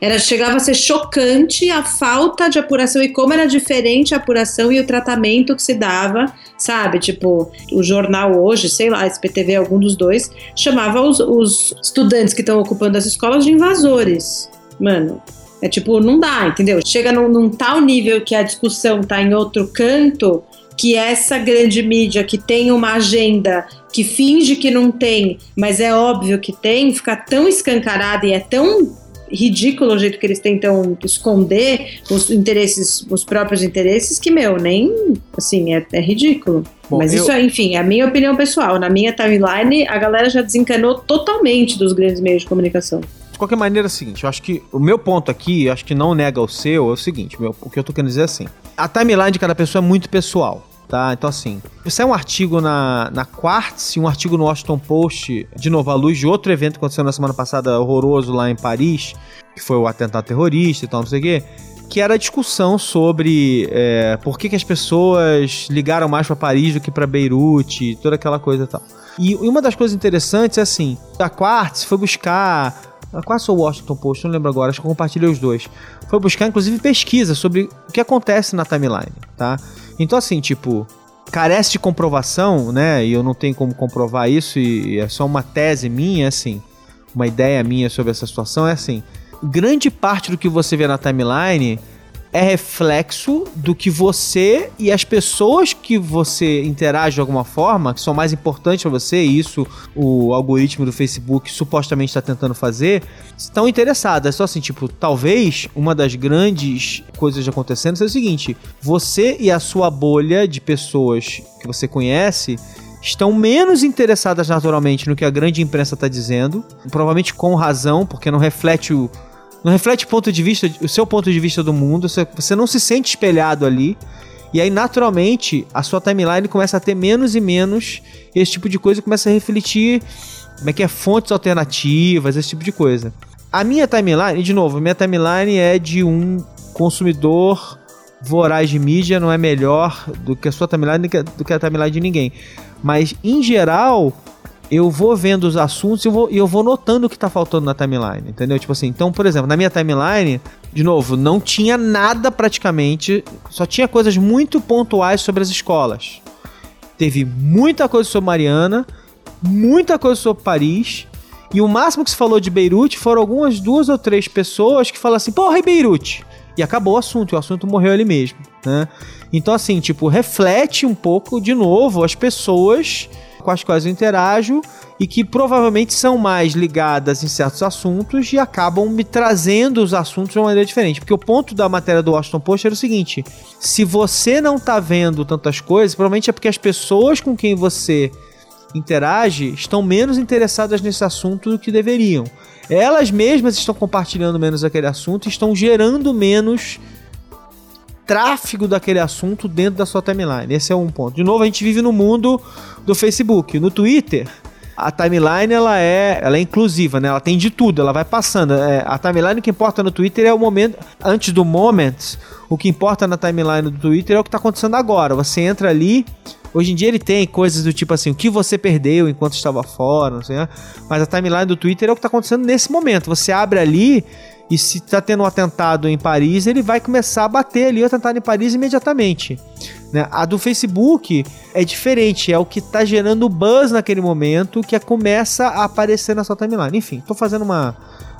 Era chegava a ser chocante a falta de apuração e como era diferente a apuração e o tratamento que se dava, sabe? Tipo, o jornal hoje, sei lá, SPTV, algum dos dois, chamava os, os estudantes que estão ocupando as escolas de invasores. Mano, é tipo, não dá, entendeu? Chega num, num tal nível que a discussão tá em outro canto que essa grande mídia que tem uma agenda que finge que não tem, mas é óbvio que tem, fica tão escancarada e é tão ridículo o jeito que eles tentam esconder os interesses, os próprios interesses, que, meu, nem, assim, é, é ridículo. Bom, Mas eu... isso, é, enfim, é a minha opinião pessoal. Na minha timeline, a galera já desencanou totalmente dos grandes meios de comunicação qualquer maneira é o seguinte, eu acho que o meu ponto aqui, eu acho que não nega o seu, é o seguinte, meu, o que eu tô querendo dizer é assim. A timeline de cada pessoa é muito pessoal. Tá? Então, assim, isso é um artigo na, na Quartz e um artigo no Washington Post, de novo, à luz de outro evento que aconteceu na semana passada, horroroso lá em Paris, que foi o atentado terrorista e tal, não sei o quê, que era a discussão sobre é, por que, que as pessoas ligaram mais para Paris do que para Beirute, toda aquela coisa e tal. E uma das coisas interessantes é assim, a Quartz foi buscar Quase sou o Washington Post, não lembro agora, acho que eu compartilhei os dois. Foi buscar, inclusive, pesquisa sobre o que acontece na timeline, tá? Então, assim, tipo, carece de comprovação, né? E eu não tenho como comprovar isso, e é só uma tese minha, assim, uma ideia minha sobre essa situação, é assim. Grande parte do que você vê na timeline é reflexo do que você e as pessoas que você interage de alguma forma, que são mais importantes para você, e isso o algoritmo do Facebook supostamente está tentando fazer, estão interessadas. Só assim, tipo, talvez uma das grandes coisas acontecendo seja o seguinte: você e a sua bolha de pessoas que você conhece estão menos interessadas naturalmente no que a grande imprensa está dizendo, provavelmente com razão, porque não reflete o não reflete ponto de vista, o seu ponto de vista do mundo, você, você não se sente espelhado ali. E aí, naturalmente, a sua timeline começa a ter menos e menos esse tipo de coisa começa a refletir como é que é fontes alternativas, esse tipo de coisa. A minha timeline, de novo, minha timeline é de um consumidor voraz de mídia, não é melhor do que a sua timeline do que a timeline de ninguém. Mas, em geral, eu vou vendo os assuntos e eu vou, eu vou notando o que tá faltando na timeline, entendeu? Tipo assim, então, por exemplo, na minha timeline, de novo, não tinha nada praticamente, só tinha coisas muito pontuais sobre as escolas. Teve muita coisa sobre Mariana, muita coisa sobre Paris, e o máximo que se falou de Beirute foram algumas duas ou três pessoas que falam assim, porra, e Beirute? E acabou o assunto, o assunto morreu ali mesmo, né? Então, assim, tipo, reflete um pouco, de novo, as pessoas com as quais eu interajo e que provavelmente são mais ligadas em certos assuntos e acabam me trazendo os assuntos de uma maneira diferente. Porque o ponto da matéria do Washington Post era o seguinte: se você não tá vendo tantas coisas, provavelmente é porque as pessoas com quem você interage estão menos interessadas nesse assunto do que deveriam. Elas mesmas estão compartilhando menos aquele assunto e estão gerando menos tráfego daquele assunto dentro da sua timeline. Esse é um ponto. De novo, a gente vive no mundo do Facebook. No Twitter, a timeline ela é, ela é inclusiva, né? Ela tem de tudo, ela vai passando. É, a timeline que importa no Twitter é o momento antes do moment. O que importa na timeline do Twitter é o que está acontecendo agora. Você entra ali, Hoje em dia ele tem coisas do tipo assim, o que você perdeu enquanto estava fora, não sei, né? mas a timeline do Twitter é o que está acontecendo nesse momento. Você abre ali E se tá tendo um atentado em Paris, ele vai começar a bater ali o atentado em Paris imediatamente. Né? A do Facebook é diferente, é o que tá gerando buzz naquele momento que começa a aparecer na sua timeline. Enfim, tô fazendo uma,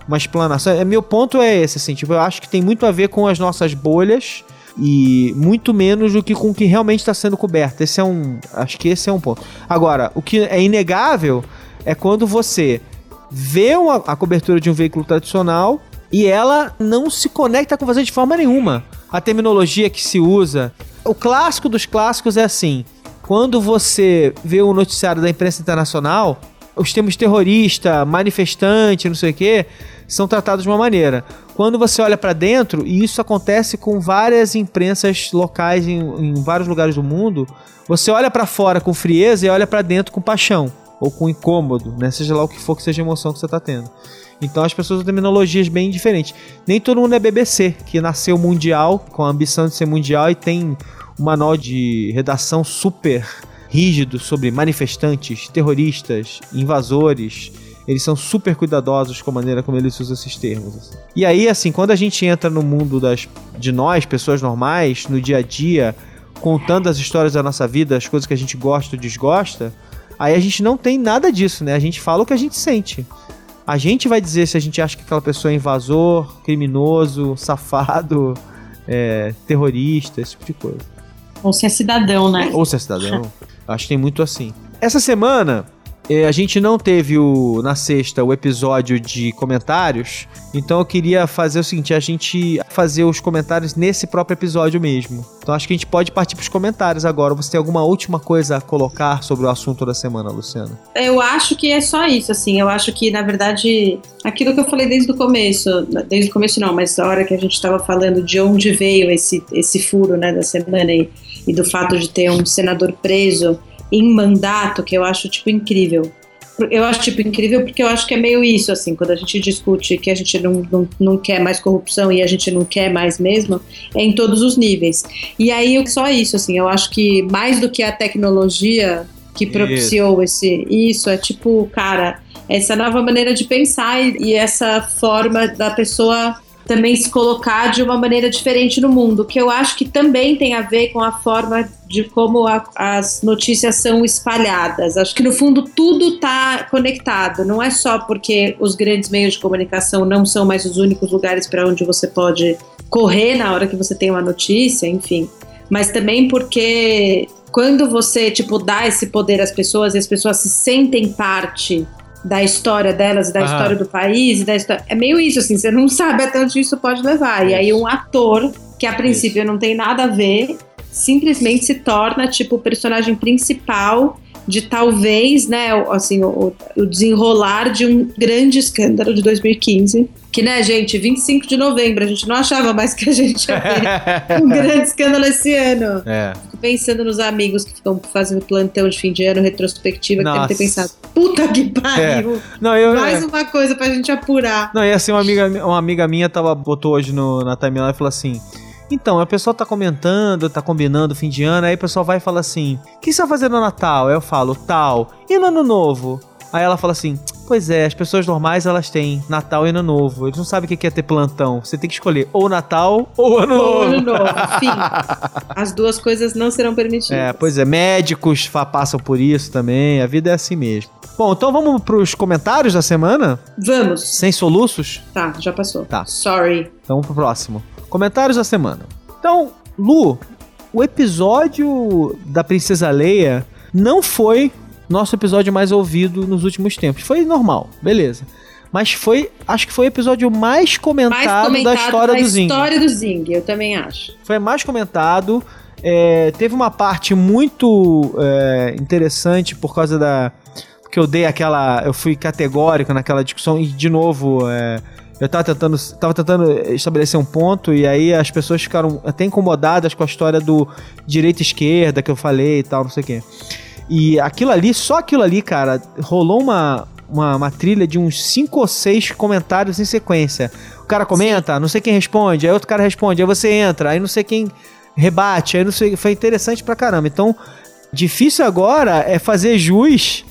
uma explanação. É, meu ponto é esse, assim, tipo, eu acho que tem muito a ver com as nossas bolhas e muito menos do que com o que realmente está sendo coberto. Esse é um, acho que esse é um ponto. Agora, o que é inegável é quando você vê uma, a cobertura de um veículo tradicional e ela não se conecta com você de forma nenhuma. A terminologia que se usa, o clássico dos clássicos é assim: quando você vê o noticiário da imprensa internacional, os termos terrorista, manifestante, não sei o quê, são tratados de uma maneira. Quando você olha para dentro, e isso acontece com várias imprensas locais em, em vários lugares do mundo, você olha para fora com frieza e olha para dentro com paixão ou com incômodo, né? Seja lá o que for que seja a emoção que você está tendo. Então as pessoas usam terminologias bem diferentes. Nem todo mundo é BBC, que nasceu mundial, com a ambição de ser mundial e tem um manual de redação super rígido sobre manifestantes, terroristas, invasores. Eles são super cuidadosos com a maneira como eles usam esses termos. Assim. E aí, assim, quando a gente entra no mundo das, de nós, pessoas normais, no dia a dia, contando as histórias da nossa vida, as coisas que a gente gosta ou desgosta, aí a gente não tem nada disso, né? A gente fala o que a gente sente. A gente vai dizer se a gente acha que aquela pessoa é invasor, criminoso, safado, é, terrorista, esse tipo de coisa. Ou se é cidadão, né? Ou se é cidadão. Acho que tem muito assim. Essa semana a gente não teve o, na sexta o episódio de comentários, então eu queria fazer o seguinte: a gente fazer os comentários nesse próprio episódio mesmo. Então acho que a gente pode partir para os comentários agora. Você tem alguma última coisa a colocar sobre o assunto da semana, Luciana? Eu acho que é só isso, assim. Eu acho que, na verdade, aquilo que eu falei desde o começo, desde o começo não, mas a hora que a gente estava falando de onde veio esse, esse furo né, da semana e, e do fato de ter um senador preso em mandato, que eu acho, tipo, incrível. Eu acho, tipo, incrível porque eu acho que é meio isso, assim, quando a gente discute que a gente não, não, não quer mais corrupção e a gente não quer mais mesmo, é em todos os níveis. E aí, só isso, assim, eu acho que mais do que a tecnologia que propiciou isso. esse isso, é tipo, cara, essa nova maneira de pensar e, e essa forma da pessoa também se colocar de uma maneira diferente no mundo, que eu acho que também tem a ver com a forma de como a, as notícias são espalhadas. Acho que no fundo tudo está conectado, não é só porque os grandes meios de comunicação não são mais os únicos lugares para onde você pode correr na hora que você tem uma notícia, enfim, mas também porque quando você tipo dá esse poder às pessoas e as pessoas se sentem parte da história delas, da história do país, da história... é meio isso assim, você não sabe até onde isso pode levar. E aí um ator que a princípio não tem nada a ver, simplesmente se torna tipo o personagem principal de talvez, né, assim, o, o, desenrolar de um grande escândalo de 2015. Que, né, gente, 25 de novembro, a gente não achava mais que a gente ia ver um grande escândalo esse ano. É. Pensando nos amigos que ficam fazendo plantão de fim de ano, retrospectiva, Nossa. que devem ter pensado, puta que pariu! É. Não, eu, mais é. uma coisa pra gente apurar. Não, e assim, uma amiga, uma amiga minha tava, botou hoje no, na timeline e falou assim então, a pessoa tá comentando, tá combinando fim de ano, aí o pessoal vai e fala assim: O que você vai fazer no Natal? Aí eu falo, tal. E no Ano Novo? Aí ela fala assim: Pois é, as pessoas normais elas têm Natal e Ano Novo. Eles não sabem o que é ter plantão. Você tem que escolher ou Natal ou Ano ou Novo. Ano Novo, fim. As duas coisas não serão permitidas. É, pois é, médicos passam por isso também. A vida é assim mesmo. Bom, então vamos pros comentários da semana? Vamos. Sem soluços? Tá, já passou. Tá. Sorry. Então vamos pro próximo. Comentários da semana. Então, Lu, o episódio da Princesa Leia não foi nosso episódio mais ouvido nos últimos tempos. Foi normal, beleza. Mas foi, acho que foi o episódio mais comentado, mais comentado da história da do Zing. história do Zing, eu também acho. Foi mais comentado. É, teve uma parte muito é, interessante por causa da. Porque eu dei aquela. Eu fui categórico naquela discussão e, de novo, é, eu tava tentando, tava tentando estabelecer um ponto e aí as pessoas ficaram até incomodadas com a história do direita esquerda que eu falei e tal, não sei o quê. E aquilo ali, só aquilo ali, cara, rolou uma, uma, uma trilha de uns 5 ou 6 comentários em sequência. O cara comenta, Sim. não sei quem responde, aí outro cara responde, aí você entra, aí não sei quem rebate, aí não sei. Foi interessante pra caramba. Então, difícil agora é fazer jus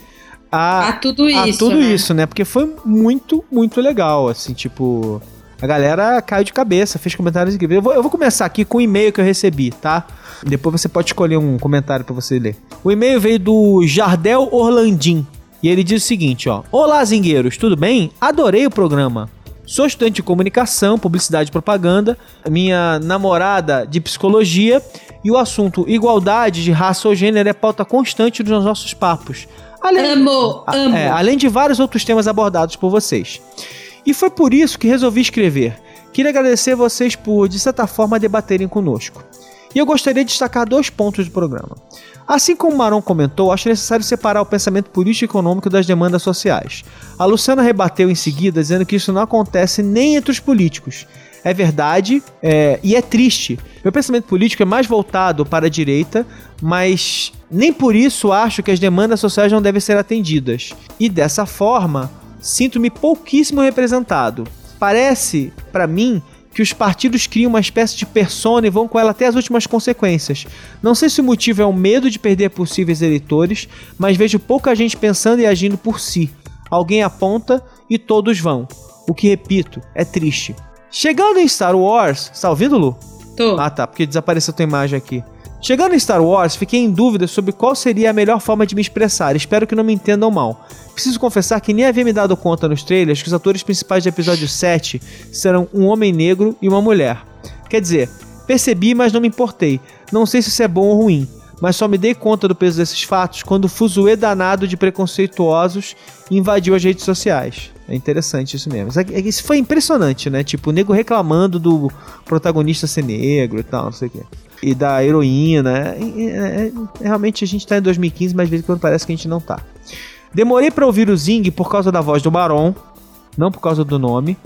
a, a tudo isso. A tudo né? isso, né? Porque foi muito, muito legal, assim, tipo. A galera caiu de cabeça, fez comentários incríveis. Eu vou, eu vou começar aqui com o e-mail que eu recebi, tá? Depois você pode escolher um comentário para você ler. O e-mail veio do Jardel Orlandim. E ele diz o seguinte, ó: Olá, zingueiros, tudo bem? Adorei o programa. Sou estudante de comunicação, publicidade e propaganda. Minha namorada de psicologia e o assunto igualdade de raça ou gênero é pauta constante nos nossos papos. Além, amo, amo. É, além de vários outros temas abordados por vocês. E foi por isso que resolvi escrever. Queria agradecer vocês por, de certa forma, debaterem conosco. E eu gostaria de destacar dois pontos do programa. Assim como o Maron comentou, acho necessário separar o pensamento político e econômico das demandas sociais. A Luciana rebateu em seguida, dizendo que isso não acontece nem entre os políticos. É verdade é, e é triste. Meu pensamento político é mais voltado para a direita, mas nem por isso acho que as demandas sociais não devem ser atendidas. E dessa forma, sinto-me pouquíssimo representado. Parece, para mim, que os partidos criam uma espécie de persona e vão com ela até as últimas consequências. Não sei se o motivo é o medo de perder possíveis eleitores, mas vejo pouca gente pensando e agindo por si. Alguém aponta e todos vão. O que, repito, é triste. Chegando em Star Wars. Tá ouvindo, Lu? Tô. Ah, tá, porque desapareceu tua imagem aqui. Chegando em Star Wars, fiquei em dúvida sobre qual seria a melhor forma de me expressar. Espero que não me entendam mal. Preciso confessar que nem havia me dado conta nos trailers que os atores principais do episódio 7 serão um homem negro e uma mulher. Quer dizer, percebi, mas não me importei. Não sei se isso é bom ou ruim, mas só me dei conta do peso desses fatos quando o fuzuê danado de preconceituosos invadiu as redes sociais. É interessante isso mesmo. Isso foi impressionante, né? Tipo, o nego reclamando do protagonista ser negro e tal, não sei o quê e da heroína. É, é, é, realmente a gente tá em 2015, mas de vez em quando parece que a gente não tá. Demorei para ouvir o Zing por causa da voz do Baron, não por causa do nome.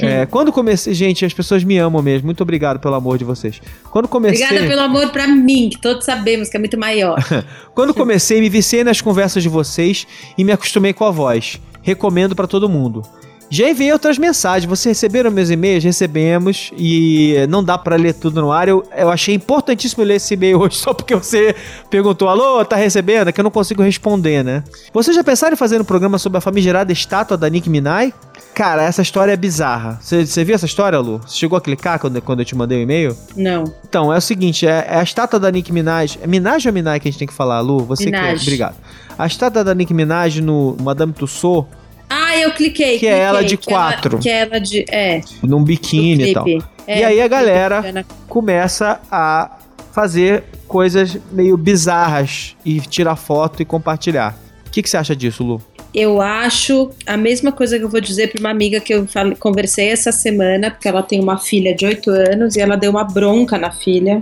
É, quando comecei, gente, as pessoas me amam mesmo. Muito obrigado pelo amor de vocês. Quando comecei, obrigada pelo amor para mim, que todos sabemos que é muito maior. quando comecei, me viciei nas conversas de vocês e me acostumei com a voz. Recomendo para todo mundo. Já enviei outras mensagens. Vocês receberam meus e-mails? Recebemos. E não dá para ler tudo no ar. Eu, eu achei importantíssimo ler esse e-mail hoje, só porque você perguntou: alô, tá recebendo? É que eu não consigo responder, né? Vocês já pensaram em fazer um programa sobre a famigerada estátua da Nick Minaj? Cara, essa história é bizarra. Você viu essa história, Lu? Você chegou a clicar quando, quando eu te mandei o e-mail? Não. Então, é o seguinte: é, é, a estátua da Nick Minaj. É Minaj ou Minaj que a gente tem que falar, Lu? Você Minaj. que. Obrigado. A estátua da Nick Minaj no Madame Tussauds ah, eu cliquei. Que cliquei, é ela de que quatro. Ela, que é ela de. É. Num biquíni e tal. É, e aí a galera começa a fazer coisas meio bizarras e tirar foto e compartilhar. O que, que você acha disso, Lu? Eu acho a mesma coisa que eu vou dizer para uma amiga que eu conversei essa semana, porque ela tem uma filha de 8 anos e ela deu uma bronca na filha,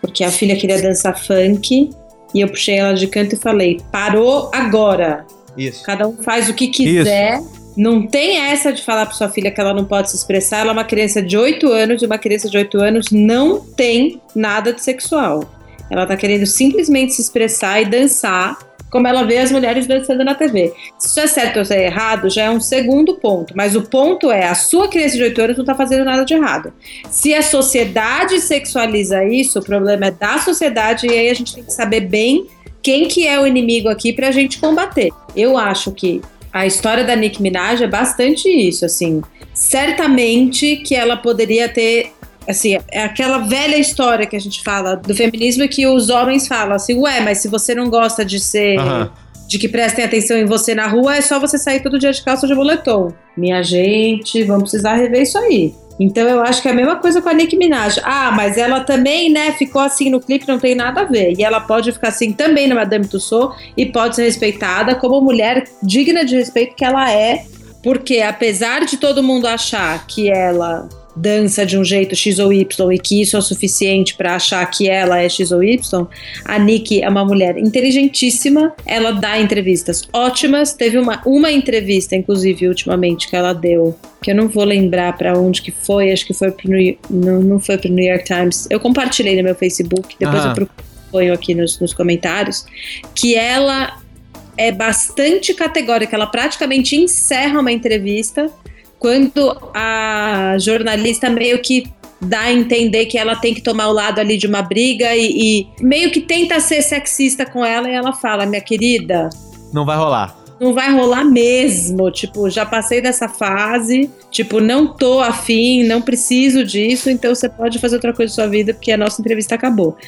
porque a filha queria dançar funk. E eu puxei ela de canto e falei: parou agora. Isso. Cada um faz o que quiser. Isso. Não tem essa de falar para sua filha que ela não pode se expressar. Ela é uma criança de 8 anos e uma criança de 8 anos não tem nada de sexual. Ela tá querendo simplesmente se expressar e dançar como ela vê as mulheres dançando na TV. Se isso é certo ou se é errado, já é um segundo ponto. Mas o ponto é, a sua criança de 8 anos não tá fazendo nada de errado. Se a sociedade sexualiza isso, o problema é da sociedade e aí a gente tem que saber bem quem que é o inimigo aqui pra gente combater. Eu acho que a história da Nicki Minaj é bastante isso, assim. Certamente que ela poderia ter assim, é aquela velha história que a gente fala do feminismo que os homens falam assim, ué, mas se você não gosta de ser uhum. de que prestem atenção em você na rua, é só você sair todo dia de calça de boletom. Minha gente, vamos precisar rever isso aí. Então eu acho que é a mesma coisa com a Nicki Minaj. Ah, mas ela também, né, ficou assim no clipe, não tem nada a ver. E ela pode ficar assim também na Madame Tussauds e pode ser respeitada como mulher digna de respeito que ela é. Porque apesar de todo mundo achar que ela dança de um jeito X ou Y e que isso é o suficiente para achar que ela é X ou Y, a Nick é uma mulher inteligentíssima, ela dá entrevistas ótimas. Teve uma, uma entrevista, inclusive, ultimamente, que ela deu, que eu não vou lembrar para onde que foi, acho que foi pro New, não, não foi pro New York Times. Eu compartilhei no meu Facebook, depois ah. eu ponho aqui nos, nos comentários, que ela é bastante categórica, ela praticamente encerra uma entrevista quando a jornalista meio que dá a entender que ela tem que tomar o lado ali de uma briga e, e meio que tenta ser sexista com ela e ela fala, minha querida. Não vai rolar. não vai rolar mesmo. Tipo, já passei dessa fase, tipo, não tô afim, não preciso disso, então você pode fazer outra coisa na sua vida, porque a nossa entrevista acabou.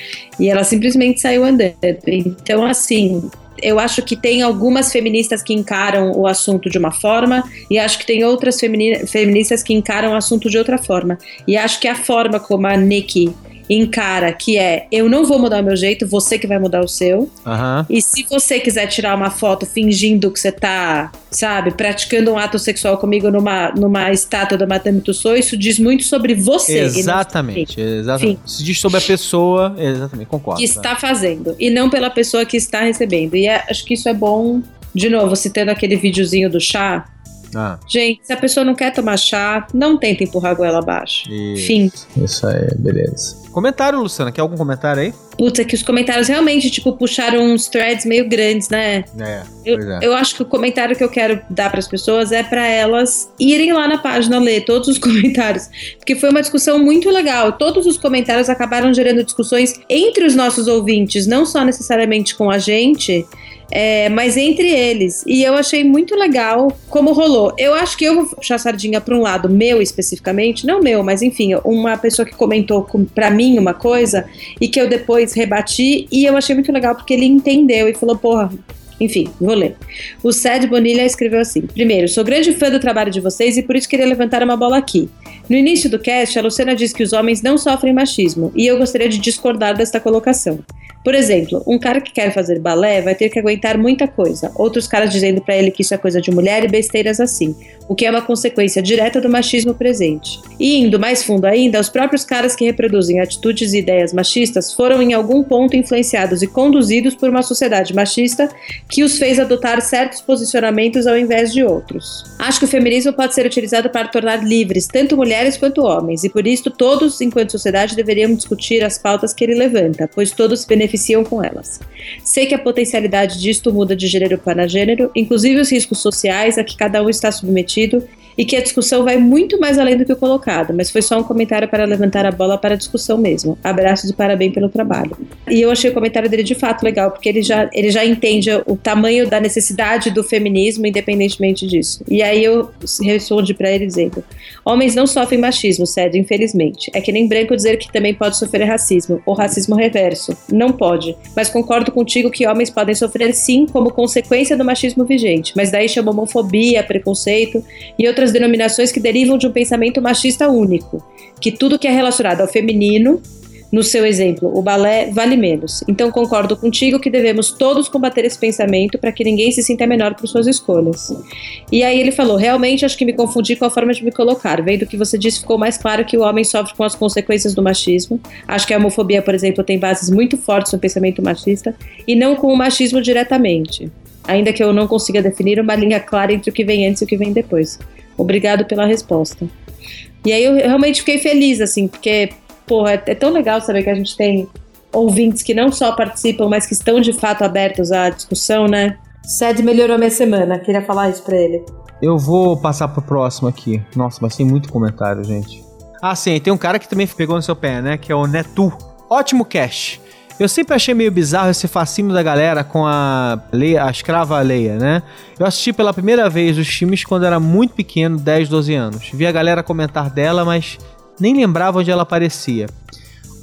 E ela simplesmente saiu andando. Então, assim, eu acho que tem algumas feministas que encaram o assunto de uma forma e acho que tem outras feministas que encaram o assunto de outra forma. E acho que a forma como a Nikki encara que é eu não vou mudar o meu jeito, você que vai mudar o seu. Uhum. E se você quiser tirar uma foto fingindo que você tá, sabe, praticando um ato sexual comigo numa, numa estátua da Madame Tussauds, isso diz muito sobre você. Exatamente, exatamente. Isso diz sobre a pessoa, exatamente, concordo. Que está fazendo, e não pela pessoa que está recebendo. E é, acho que isso é bom, de novo, citando aquele videozinho do chá, ah. Gente, se a pessoa não quer tomar chá, não tenta empurrar a goela abaixo. Isso. Fim. Isso aí, beleza. Comentário, Luciana, quer algum comentário aí? Puta, que os comentários realmente, tipo, puxaram uns threads meio grandes, né? É, eu, é. eu acho que o comentário que eu quero dar para as pessoas é para elas irem lá na página ler todos os comentários, porque foi uma discussão muito legal. Todos os comentários acabaram gerando discussões entre os nossos ouvintes, não só necessariamente com a gente, é, mas entre eles. E eu achei muito legal como rolou. Eu acho que eu vou puxar a sardinha para um lado meu especificamente, não meu, mas enfim, uma pessoa que comentou para mim uma coisa e que eu depois rebati e eu achei muito legal porque ele entendeu e falou: porra, enfim, vou ler. O Sed Bonilha escreveu assim: Primeiro, sou grande fã do trabalho de vocês e por isso queria levantar uma bola aqui. No início do cast, a Luciana diz que os homens não sofrem machismo e eu gostaria de discordar desta colocação. Por exemplo, um cara que quer fazer balé vai ter que aguentar muita coisa, outros caras dizendo para ele que isso é coisa de mulher e besteiras assim, o que é uma consequência direta do machismo presente. E indo mais fundo ainda, os próprios caras que reproduzem atitudes e ideias machistas foram em algum ponto influenciados e conduzidos por uma sociedade machista que os fez adotar certos posicionamentos ao invés de outros. Acho que o feminismo pode ser utilizado para tornar livres tanto mulheres quanto homens, e por isso todos, enquanto sociedade, deveriam discutir as pautas que ele levanta, pois todos se beneficiam beneficiam com elas. Sei que a potencialidade disto muda de gênero para gênero, inclusive os riscos sociais a que cada um está submetido e que a discussão vai muito mais além do que o colocado, mas foi só um comentário para levantar a bola para a discussão mesmo. Abraços e parabéns pelo trabalho. E eu achei o comentário dele de fato legal, porque ele já, ele já entende o tamanho da necessidade do feminismo, independentemente disso. E aí eu respondi para ele dizendo: Homens não sofrem machismo, Cédio, infelizmente. É que nem branco dizer que também pode sofrer racismo, ou racismo reverso. Não pode. Mas concordo contigo que homens podem sofrer sim como consequência do machismo vigente, mas daí chama homofobia, preconceito e outras denominações que derivam de um pensamento machista único, que tudo que é relacionado ao feminino, no seu exemplo, o balé vale menos. Então concordo contigo que devemos todos combater esse pensamento para que ninguém se sinta menor por suas escolhas. E aí ele falou: realmente acho que me confundi com a forma de me colocar. Vendo o que você disse, ficou mais claro que o homem sofre com as consequências do machismo. Acho que a homofobia, por exemplo, tem bases muito fortes no pensamento machista e não com o machismo diretamente. Ainda que eu não consiga definir uma linha clara entre o que vem antes e o que vem depois. Obrigado pela resposta. E aí eu realmente fiquei feliz, assim, porque, porra, é, é tão legal saber que a gente tem ouvintes que não só participam, mas que estão de fato abertos à discussão, né? Sed melhorou minha semana, queria falar isso pra ele. Eu vou passar pro próximo aqui. Nossa, mas tem muito comentário, gente. Ah, sim, tem um cara que também pegou no seu pé, né? Que é o Netu. Ótimo cast. Eu sempre achei meio bizarro esse fascínio da galera com a Leia, a escrava Leia, né? Eu assisti pela primeira vez os filmes quando era muito pequeno, 10, 12 anos. Vi a galera comentar dela, mas nem lembrava onde ela aparecia.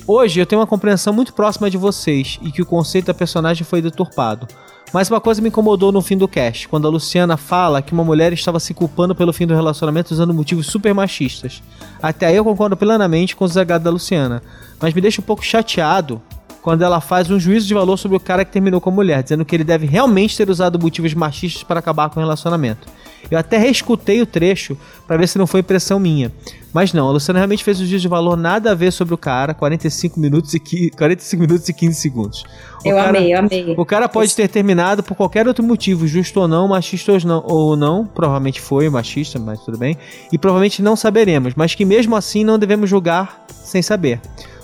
Hoje eu tenho uma compreensão muito próxima de vocês e que o conceito da personagem foi deturpado. Mas uma coisa me incomodou no fim do cast, quando a Luciana fala que uma mulher estava se culpando pelo fim do relacionamento usando motivos super machistas. Até aí eu concordo plenamente com o zagado da Luciana, mas me deixa um pouco chateado quando ela faz um juízo de valor sobre o cara que terminou com a mulher, dizendo que ele deve realmente ter usado motivos machistas para acabar com o relacionamento. Eu até reescutei o trecho para ver se não foi impressão minha. Mas não, a Luciana realmente fez um juízo de valor nada a ver sobre o cara, 45 minutos e, 15, 45 minutos e 15 segundos. O eu cara, amei, eu amei. O cara pode ter terminado por qualquer outro motivo, justo ou não, machista ou não, ou não, provavelmente foi machista, mas tudo bem, e provavelmente não saberemos, mas que mesmo assim não devemos julgar sem saber.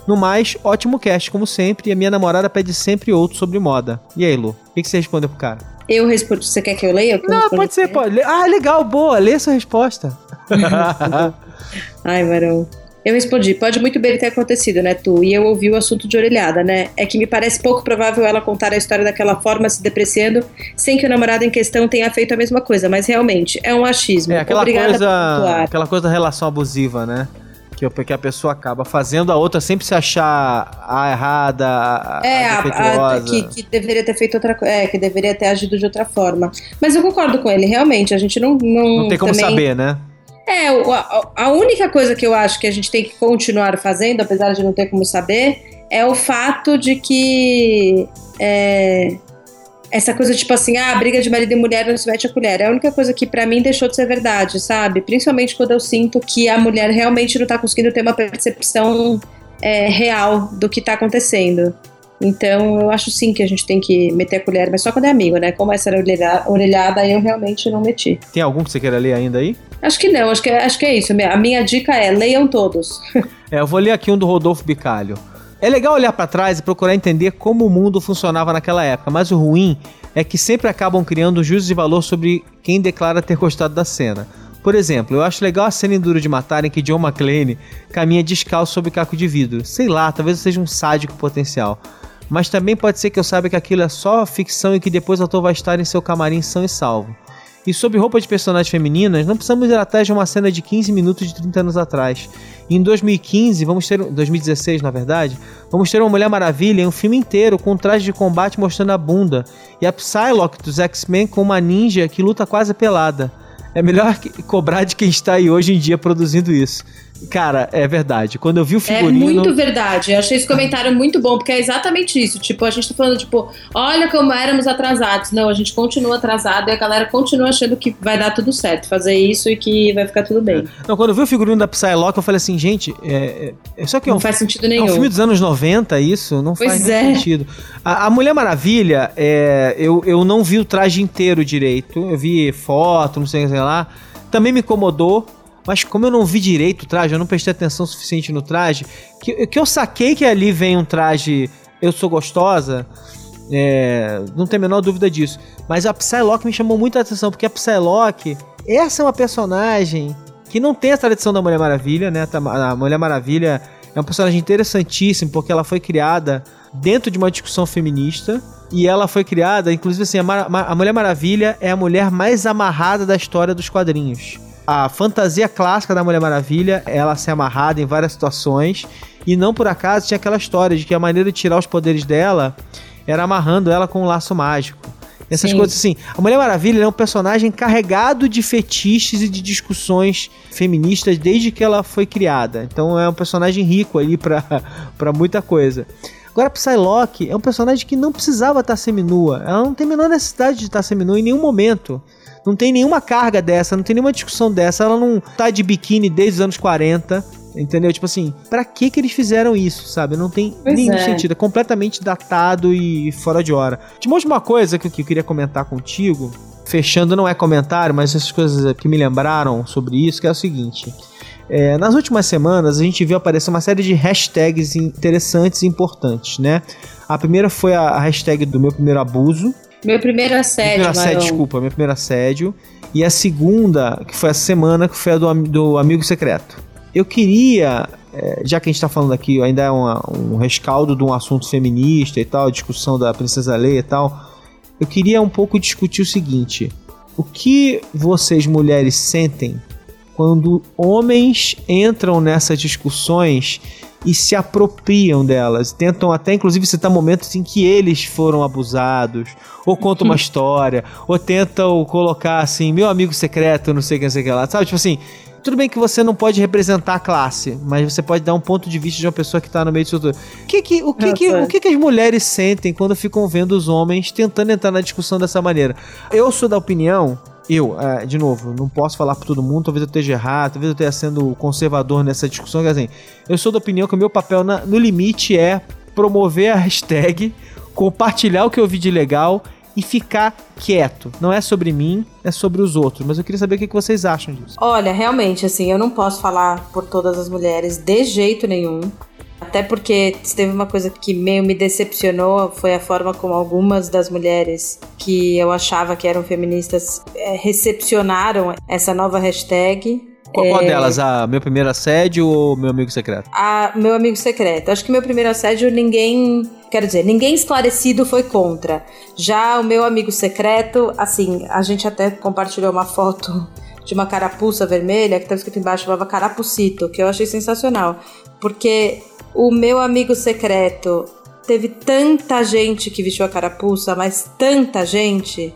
No mais, ótimo cast, como sempre, e a minha namorada pede sempre outro sobre moda. E aí, Lu, o que, que você respondeu pro cara? Eu respondo. Você quer que eu leia? Eu Não, pode ser, pode. Ah, legal, boa, lê sua resposta. Ai, Marão. Eu respondi, pode muito bem ter acontecido, né, tu? E eu ouvi o assunto de orelhada, né? É que me parece pouco provável ela contar a história daquela forma, se depreciando, sem que o namorado em questão tenha feito a mesma coisa. Mas realmente, é um achismo. É aquela Obrigada coisa. Aquela coisa da relação abusiva, né? Que, que a pessoa acaba fazendo a outra sempre se achar a errada, a, é, a, a que, que, deveria ter feito outra coisa, é, que deveria ter agido de outra forma. Mas eu concordo com ele, realmente, a gente não. Não, não tem como também... saber, né? É, a, a única coisa que eu acho que a gente tem que continuar fazendo, apesar de não ter como saber, é o fato de que. É, essa coisa tipo assim, ah, briga de marido e mulher não se mete a colher. É a única coisa que para mim deixou de ser verdade, sabe? Principalmente quando eu sinto que a mulher realmente não tá conseguindo ter uma percepção é, real do que tá acontecendo. Então eu acho sim que a gente tem que meter a colher, mas só quando é amigo, né? Como essa era orelhada, eu realmente não meti. Tem algum que você queira ler ainda aí? Acho que não, acho que, acho que é isso. A minha dica é leiam todos. é, eu vou ler aqui um do Rodolfo Bicalho. É legal olhar para trás e procurar entender como o mundo funcionava naquela época, mas o ruim é que sempre acabam criando juízos de valor sobre quem declara ter gostado da cena. Por exemplo, eu acho legal a cena em Duro de Matar em que John McClane caminha descalço sobre caco de vidro. Sei lá, talvez eu seja um sádico potencial. Mas também pode ser que eu saiba que aquilo é só ficção e que depois o ator vai estar em seu camarim são e salvo. E sobre roupa de personagens femininas, não precisamos ir atrás de uma cena de 15 minutos de 30 anos atrás. Em 2015, vamos ter 2016, na verdade, vamos ter uma Mulher Maravilha em um filme inteiro com um traje de combate mostrando a bunda e a Psylocke dos X-Men com uma ninja que luta quase pelada. É melhor cobrar de quem está aí hoje em dia produzindo isso. Cara, é verdade. Quando eu vi o figurino. É muito verdade. Eu achei esse comentário muito bom, porque é exatamente isso. Tipo, a gente tá falando, tipo, olha como éramos atrasados. Não, a gente continua atrasado e a galera continua achando que vai dar tudo certo, fazer isso e que vai ficar tudo bem. Não, quando eu vi o figurino da Psylocke, eu falei assim, gente, é, é, só que é não faz sentido nenhum. É um filme dos anos 90, isso? Não pois faz é. sentido. A, a, Mulher Maravilha, é, eu, eu não vi o traje inteiro direito. Eu vi foto, não sei, sei lá. Também me incomodou mas como eu não vi direito o traje, eu não prestei atenção suficiente no traje, que, que eu saquei que ali vem um traje Eu Sou Gostosa, é, não tem a menor dúvida disso. Mas a Psylocke me chamou muita atenção, porque a Psylocke, essa é uma personagem que não tem a tradição da Mulher Maravilha, né? A Mulher Maravilha é um personagem interessantíssimo, porque ela foi criada dentro de uma discussão feminista. E ela foi criada, inclusive assim, a, Mar a Mulher Maravilha é a mulher mais amarrada da história dos quadrinhos a fantasia clássica da Mulher Maravilha, ela ser amarrada em várias situações, e não por acaso tinha aquela história de que a maneira de tirar os poderes dela era amarrando ela com um laço mágico. Essas Sim. coisas assim. A Mulher Maravilha é um personagem carregado de fetiches e de discussões feministas desde que ela foi criada. Então é um personagem rico ali pra muita coisa. Agora, Psylocke é um personagem que não precisava estar seminua. Ela não tem a menor necessidade de estar seminua em nenhum momento. Não tem nenhuma carga dessa, não tem nenhuma discussão dessa. Ela não tá de biquíni desde os anos 40. Entendeu? Tipo assim, pra que que eles fizeram isso, sabe? Não tem pois nenhum é. sentido. É completamente datado e fora de hora. De uma última coisa que eu queria comentar contigo, fechando não é comentário, mas essas coisas que me lembraram sobre isso, que é o seguinte. É, nas últimas semanas a gente viu aparecer uma série de hashtags interessantes e importantes, né? A primeira foi a hashtag do meu primeiro abuso, meu primeiro assédio, Primeiro assédio, desculpa, meu primeiro assédio. E a segunda, que foi a semana, que foi a do, do Amigo Secreto. Eu queria, é, já que a gente está falando aqui, ainda é uma, um rescaldo de um assunto feminista e tal, discussão da Princesa Leia e tal, eu queria um pouco discutir o seguinte: o que vocês mulheres sentem quando homens entram nessas discussões e se apropriam delas. Tentam até, inclusive, citar momentos em que eles foram abusados, ou contam uma história, ou tentam colocar assim, meu amigo secreto, não sei quem, sei que lá. Sabe, tipo assim, tudo bem que você não pode representar a classe, mas você pode dar um ponto de vista de uma pessoa que está no meio disso tudo. O que que, o que, que, o que, que as mulheres sentem quando ficam vendo os homens tentando entrar na discussão dessa maneira? Eu sou da opinião eu, uh, de novo, não posso falar por todo mundo, talvez eu esteja errado, talvez eu esteja sendo conservador nessa discussão, quer dizer, eu sou da opinião que o meu papel na, no limite é promover a hashtag, compartilhar o que eu vi de legal e ficar quieto. Não é sobre mim, é sobre os outros. Mas eu queria saber o que vocês acham disso. Olha, realmente, assim, eu não posso falar por todas as mulheres de jeito nenhum. Até porque teve uma coisa que meio me decepcionou foi a forma como algumas das mulheres que eu achava que eram feministas é, recepcionaram essa nova hashtag. Qual, É. qual delas? A meu primeiro assédio ou meu amigo secreto? A meu amigo secreto. Acho que meu primeiro assédio ninguém. Quero dizer, ninguém esclarecido foi contra. Já o meu amigo secreto, assim, a gente até compartilhou uma foto de uma carapuça vermelha que estava escrito embaixo, chamava Carapucito, que eu achei sensacional. Porque o meu amigo secreto teve tanta gente que vestiu a carapuça, mas tanta gente,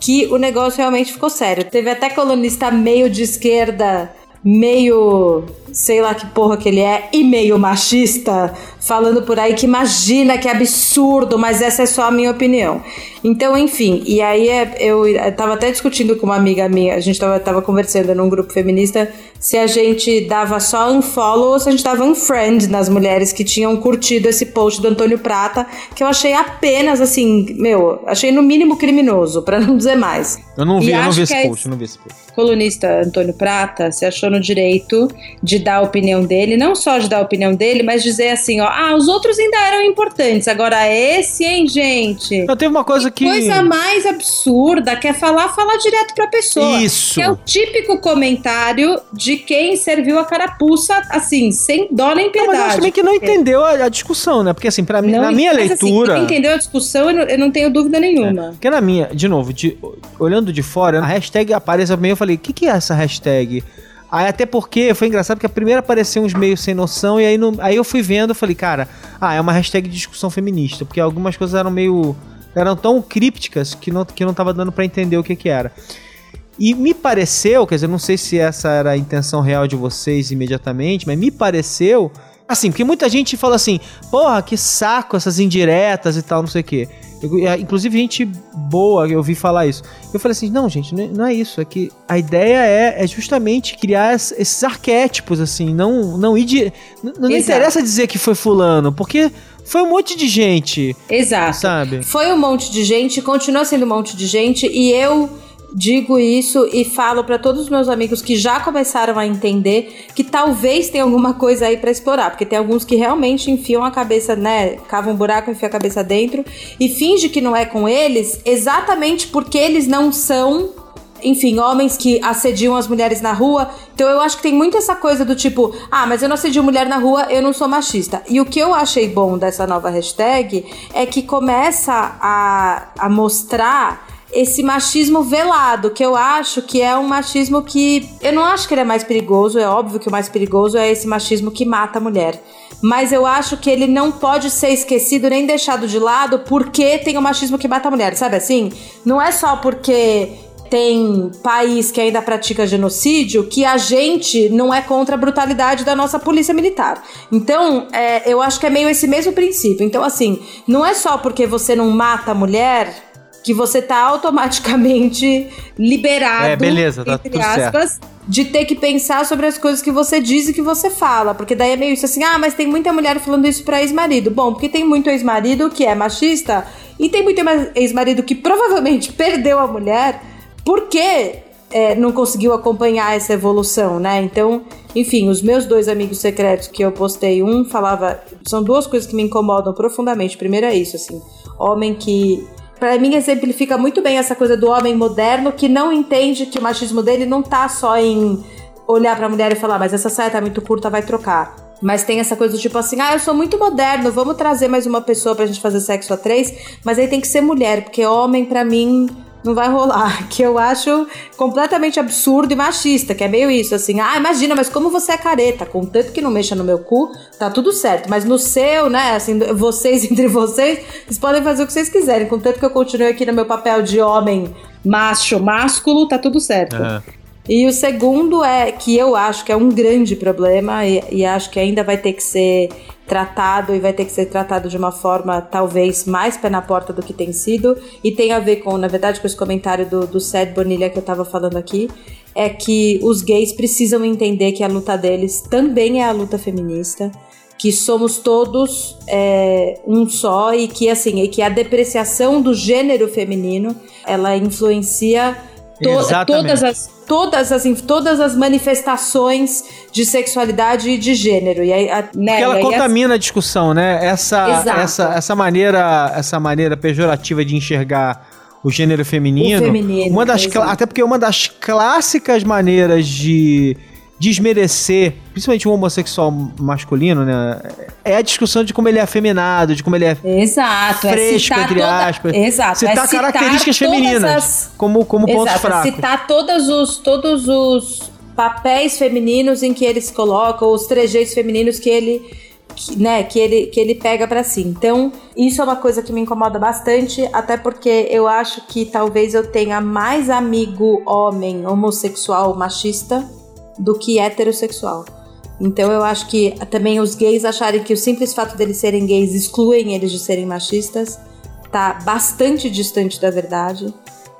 que o negócio realmente ficou sério. Teve até colunista meio de esquerda, meio sei lá que porra que ele é, e meio machista, falando por aí que imagina que absurdo, mas essa é só a minha opinião. Então, enfim, e aí é- eu, eu tava até discutindo com uma amiga minha, a gente tava, tava conversando num grupo feminista se a gente dava só unfollow ou se a gente dava unfriend nas mulheres que tinham curtido esse post do Antônio Prata, que eu achei apenas assim, meu, achei no mínimo criminoso, pra não dizer mais. Eu não vi, eu não vi esse é post, eu não vi esse post. colunista Antônio Prata se achou no direito de dar a opinião dele, não só de dar a opinião dele, mas dizer assim, ó, ah, os outros ainda eram importantes, agora esse, hein, gente? Não, teve uma coisa que. Coisa mais absurda, quer falar, falar direto pra pessoa. Isso. Que é o típico comentário de quem serviu a carapuça, assim, sem dó nem Não, mas eu piedade. acho também que não entendeu a, a discussão, né? Porque assim, pra mim, Não, na minha mas, assim, leitura. quem entendeu a discussão, eu não, eu não tenho dúvida nenhuma. Porque na minha, de novo, de- olhando de fora, a hashtag aparece meio, eu falei, o que, que é essa hashtag? Aí até porque foi engraçado que a primeira apareceu uns meios sem noção, e aí, no- aí eu fui vendo, falei, cara, ah, é uma hashtag de discussão feminista, porque algumas coisas eram meio. eram tão crípticas que não, que não tava dando pra entender o que que era. E me pareceu, quer dizer, não sei se essa era a intenção real de vocês imediatamente, mas me pareceu. Assim, porque muita gente fala assim, porra, que saco essas indiretas e tal, não sei o quê. Eu- é, inclusive, gente boa, eu ouvi falar isso. Eu falei assim, não, gente, não é, é isso. É que a ideia é, é justamente criar es- esses arquétipos, assim, não, não ir de. Não, não interessa dizer que foi fulano, porque foi um monte de gente, Exato. sabe? Foi um monte de gente, continua sendo um monte de gente, e eu digo isso e falo pra todos os meus amigos que já começaram a entender que talvez tenha alguma coisa aí pra explorar, porque tem alguns que realmente enfiam a cabeça, né, cavam um buraco, enfiam a cabeça dentro e finge que não é com eles, exatamente porque eles não são enfim, homens que assediam as mulheres na rua. Então eu acho que tem muito essa coisa do tipo, ah, mas eu não assedio mulher na rua, eu não sou machista. E o que eu achei bom dessa nova hashtag é que começa a, a mostrar esse machismo velado, que eu acho que é um machismo que. Eu não acho que ele é mais perigoso, é óbvio que o mais perigoso é esse machismo que mata a mulher. Mas eu acho que ele não pode ser esquecido nem deixado de lado porque tem o machismo que mata a mulher, sabe assim? Não é só porque tem país que ainda pratica genocídio que a gente não é contra a brutalidade da nossa polícia militar. Então, é, eu acho que é meio esse mesmo princípio. Então, assim, não é só porque você não mata a mulher que você tá automaticamente liberado, É, beleza, tá entre tudo aspas, de ter que pensar sobre as coisas que você diz e que você fala. Porque daí é meio isso assim, ah, mas tem muita mulher falando isso pra ex-marido. Bom, porque tem muito ex-marido que é machista e tem muito ex-marido que provavelmente perdeu a mulher porque é, não conseguiu acompanhar essa evolução, né? Então, enfim, os meus dois amigos secretos que eu postei, um falava. São duas coisas que me incomodam profundamente. Primeiro é isso, assim. Homem que. Pra mim, exemplifica muito bem essa coisa do homem moderno que não entende que o machismo dele não tá só em olhar pra mulher e falar, mas essa saia tá muito curta, vai trocar. Mas tem essa coisa do tipo assim, ah, eu sou muito moderno, vamos trazer mais uma pessoa pra gente fazer sexo a três, mas aí tem que ser mulher, porque homem, pra mim, não vai rolar. Que eu acho completamente absurdo e machista, que é meio isso, assim, ah, imagina, mas como você é careta, contanto que não mexa no meu cu, tá tudo certo. Mas no seu, né, assim, vocês entre vocês, vocês podem fazer o que vocês quiserem, contanto que eu continue aqui no meu papel de homem macho, másculo, tá tudo certo. É. E o segundo é que eu acho que é um grande problema e, e acho que ainda vai ter que ser tratado e vai ter que ser tratado de uma forma talvez mais pé na porta do que tem sido e tem a ver com, na verdade, com esse comentário do, do Sed Bonilha que eu tava falando aqui, é que os gays precisam entender que a luta deles também é a luta feminista, que somos todos é, um só e que assim, e que a depreciação do gênero feminino, ela influencia to Exatamente. todas as todas as todas as manifestações de sexualidade e de gênero. E aí, a, né, Porque ela contamina a discussão, né? Essa, Exato. essa, essa maneira essa maneira pejorativa de enxergar o gênero feminino. O feminino, uma das exato. até porque uma das clássicas maneiras de desmerecer, principalmente um homossexual masculino, né? É a discussão de como ele é afeminado, de como ele é Exato, é fresco, citar entre toda- aspas. Exato, citar, é citar características femininas as- como, como pontos Exato, é fracos. citar todos os, todos os papéis femininos em que ele se coloca, os trejeitos femininos que ele, que, né, que ele, que ele pega pra si. Então, isso é uma coisa que me incomoda bastante, até porque eu acho que talvez eu tenha mais amigo homem homossexual machista do que heterossexual. Então eu acho que também os gays acharem que o simples fato deles serem gays excluem eles de serem machistas tá bastante distante da verdade.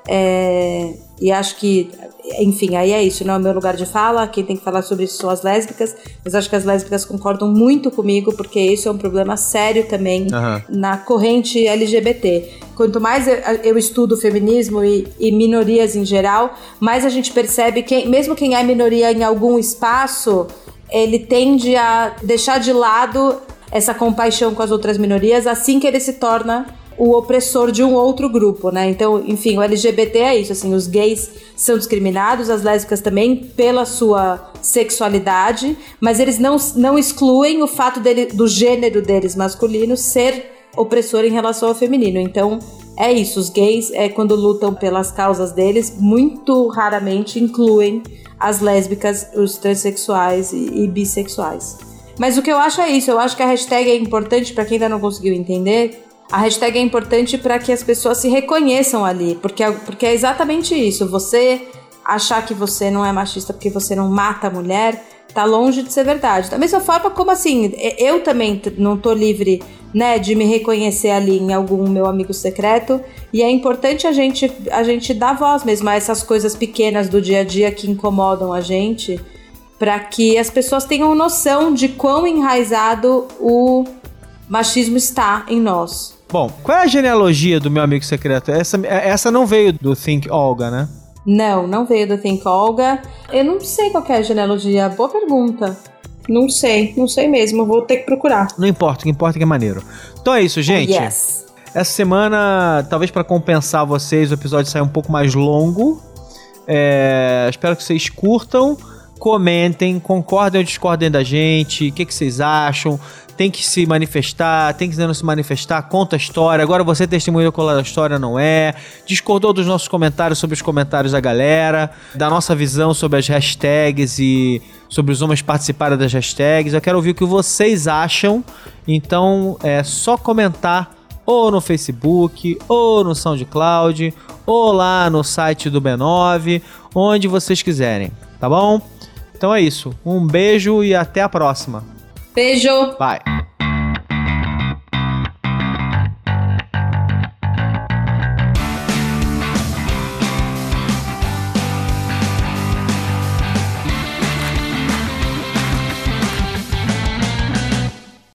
É, e acho que, enfim, aí é isso, não é o meu lugar de fala. Quem tem que falar sobre isso são as lésbicas. Mas acho que as lésbicas concordam muito comigo, porque isso é um problema sério também Aham. na corrente LGBT. Quanto mais eu, eu estudo feminismo e, e minorias em geral, mais a gente percebe que, mesmo quem é minoria em algum espaço, ele tende a deixar de lado essa compaixão com as outras minorias assim que ele se torna o opressor de um outro grupo, né? Então, enfim, o LGBT é isso, assim, os gays são discriminados, as lésbicas também pela sua sexualidade, mas eles não, não excluem o fato dele, do gênero deles masculino ser opressor em relação ao feminino. Então, é isso, os gays, é, quando lutam pelas causas deles, muito raramente incluem as lésbicas, os transexuais e, e bissexuais. Mas o que eu acho é isso, eu acho que a hashtag é importante para quem ainda não conseguiu entender. A hashtag é importante para que as pessoas se reconheçam ali, porque, é- porque é exatamente isso. Você achar que você não é machista porque você não mata a mulher, tá longe de ser verdade. Da mesma forma como assim, eu também não tô livre, né, de me reconhecer ali em algum meu amigo secreto, e é importante a gente a gente dar voz mesmo a essas coisas pequenas do dia a dia que incomodam a gente, para que as pessoas tenham noção de quão enraizado o machismo está em nós. Bom, qual é a genealogia do meu amigo secreto? Essa, essa não veio do Think Olga, né? Não, não veio do Think Olga. Eu não sei qual é a genealogia. Boa pergunta. Não sei, não sei mesmo, vou ter que procurar. Não importa, o que importa é que é maneiro. Então é isso, gente. Yes. Essa semana, talvez para compensar vocês, o episódio saia um pouco mais longo. É, espero que vocês curtam, comentem, concordem ou discordem da gente, o que, que vocês acham. Tem que se manifestar, tem que não se manifestar, conta a história. Agora você testemunhou qual a história não é. Discordou dos nossos comentários sobre os comentários da galera, da nossa visão sobre as hashtags e sobre os homens participarem das hashtags. Eu quero ouvir o que vocês acham. Então é só comentar ou no Facebook, ou no SoundCloud, ou lá no site do B9, onde vocês quiserem, tá bom? Então é isso. Um beijo e até a próxima. Beijo. Bye.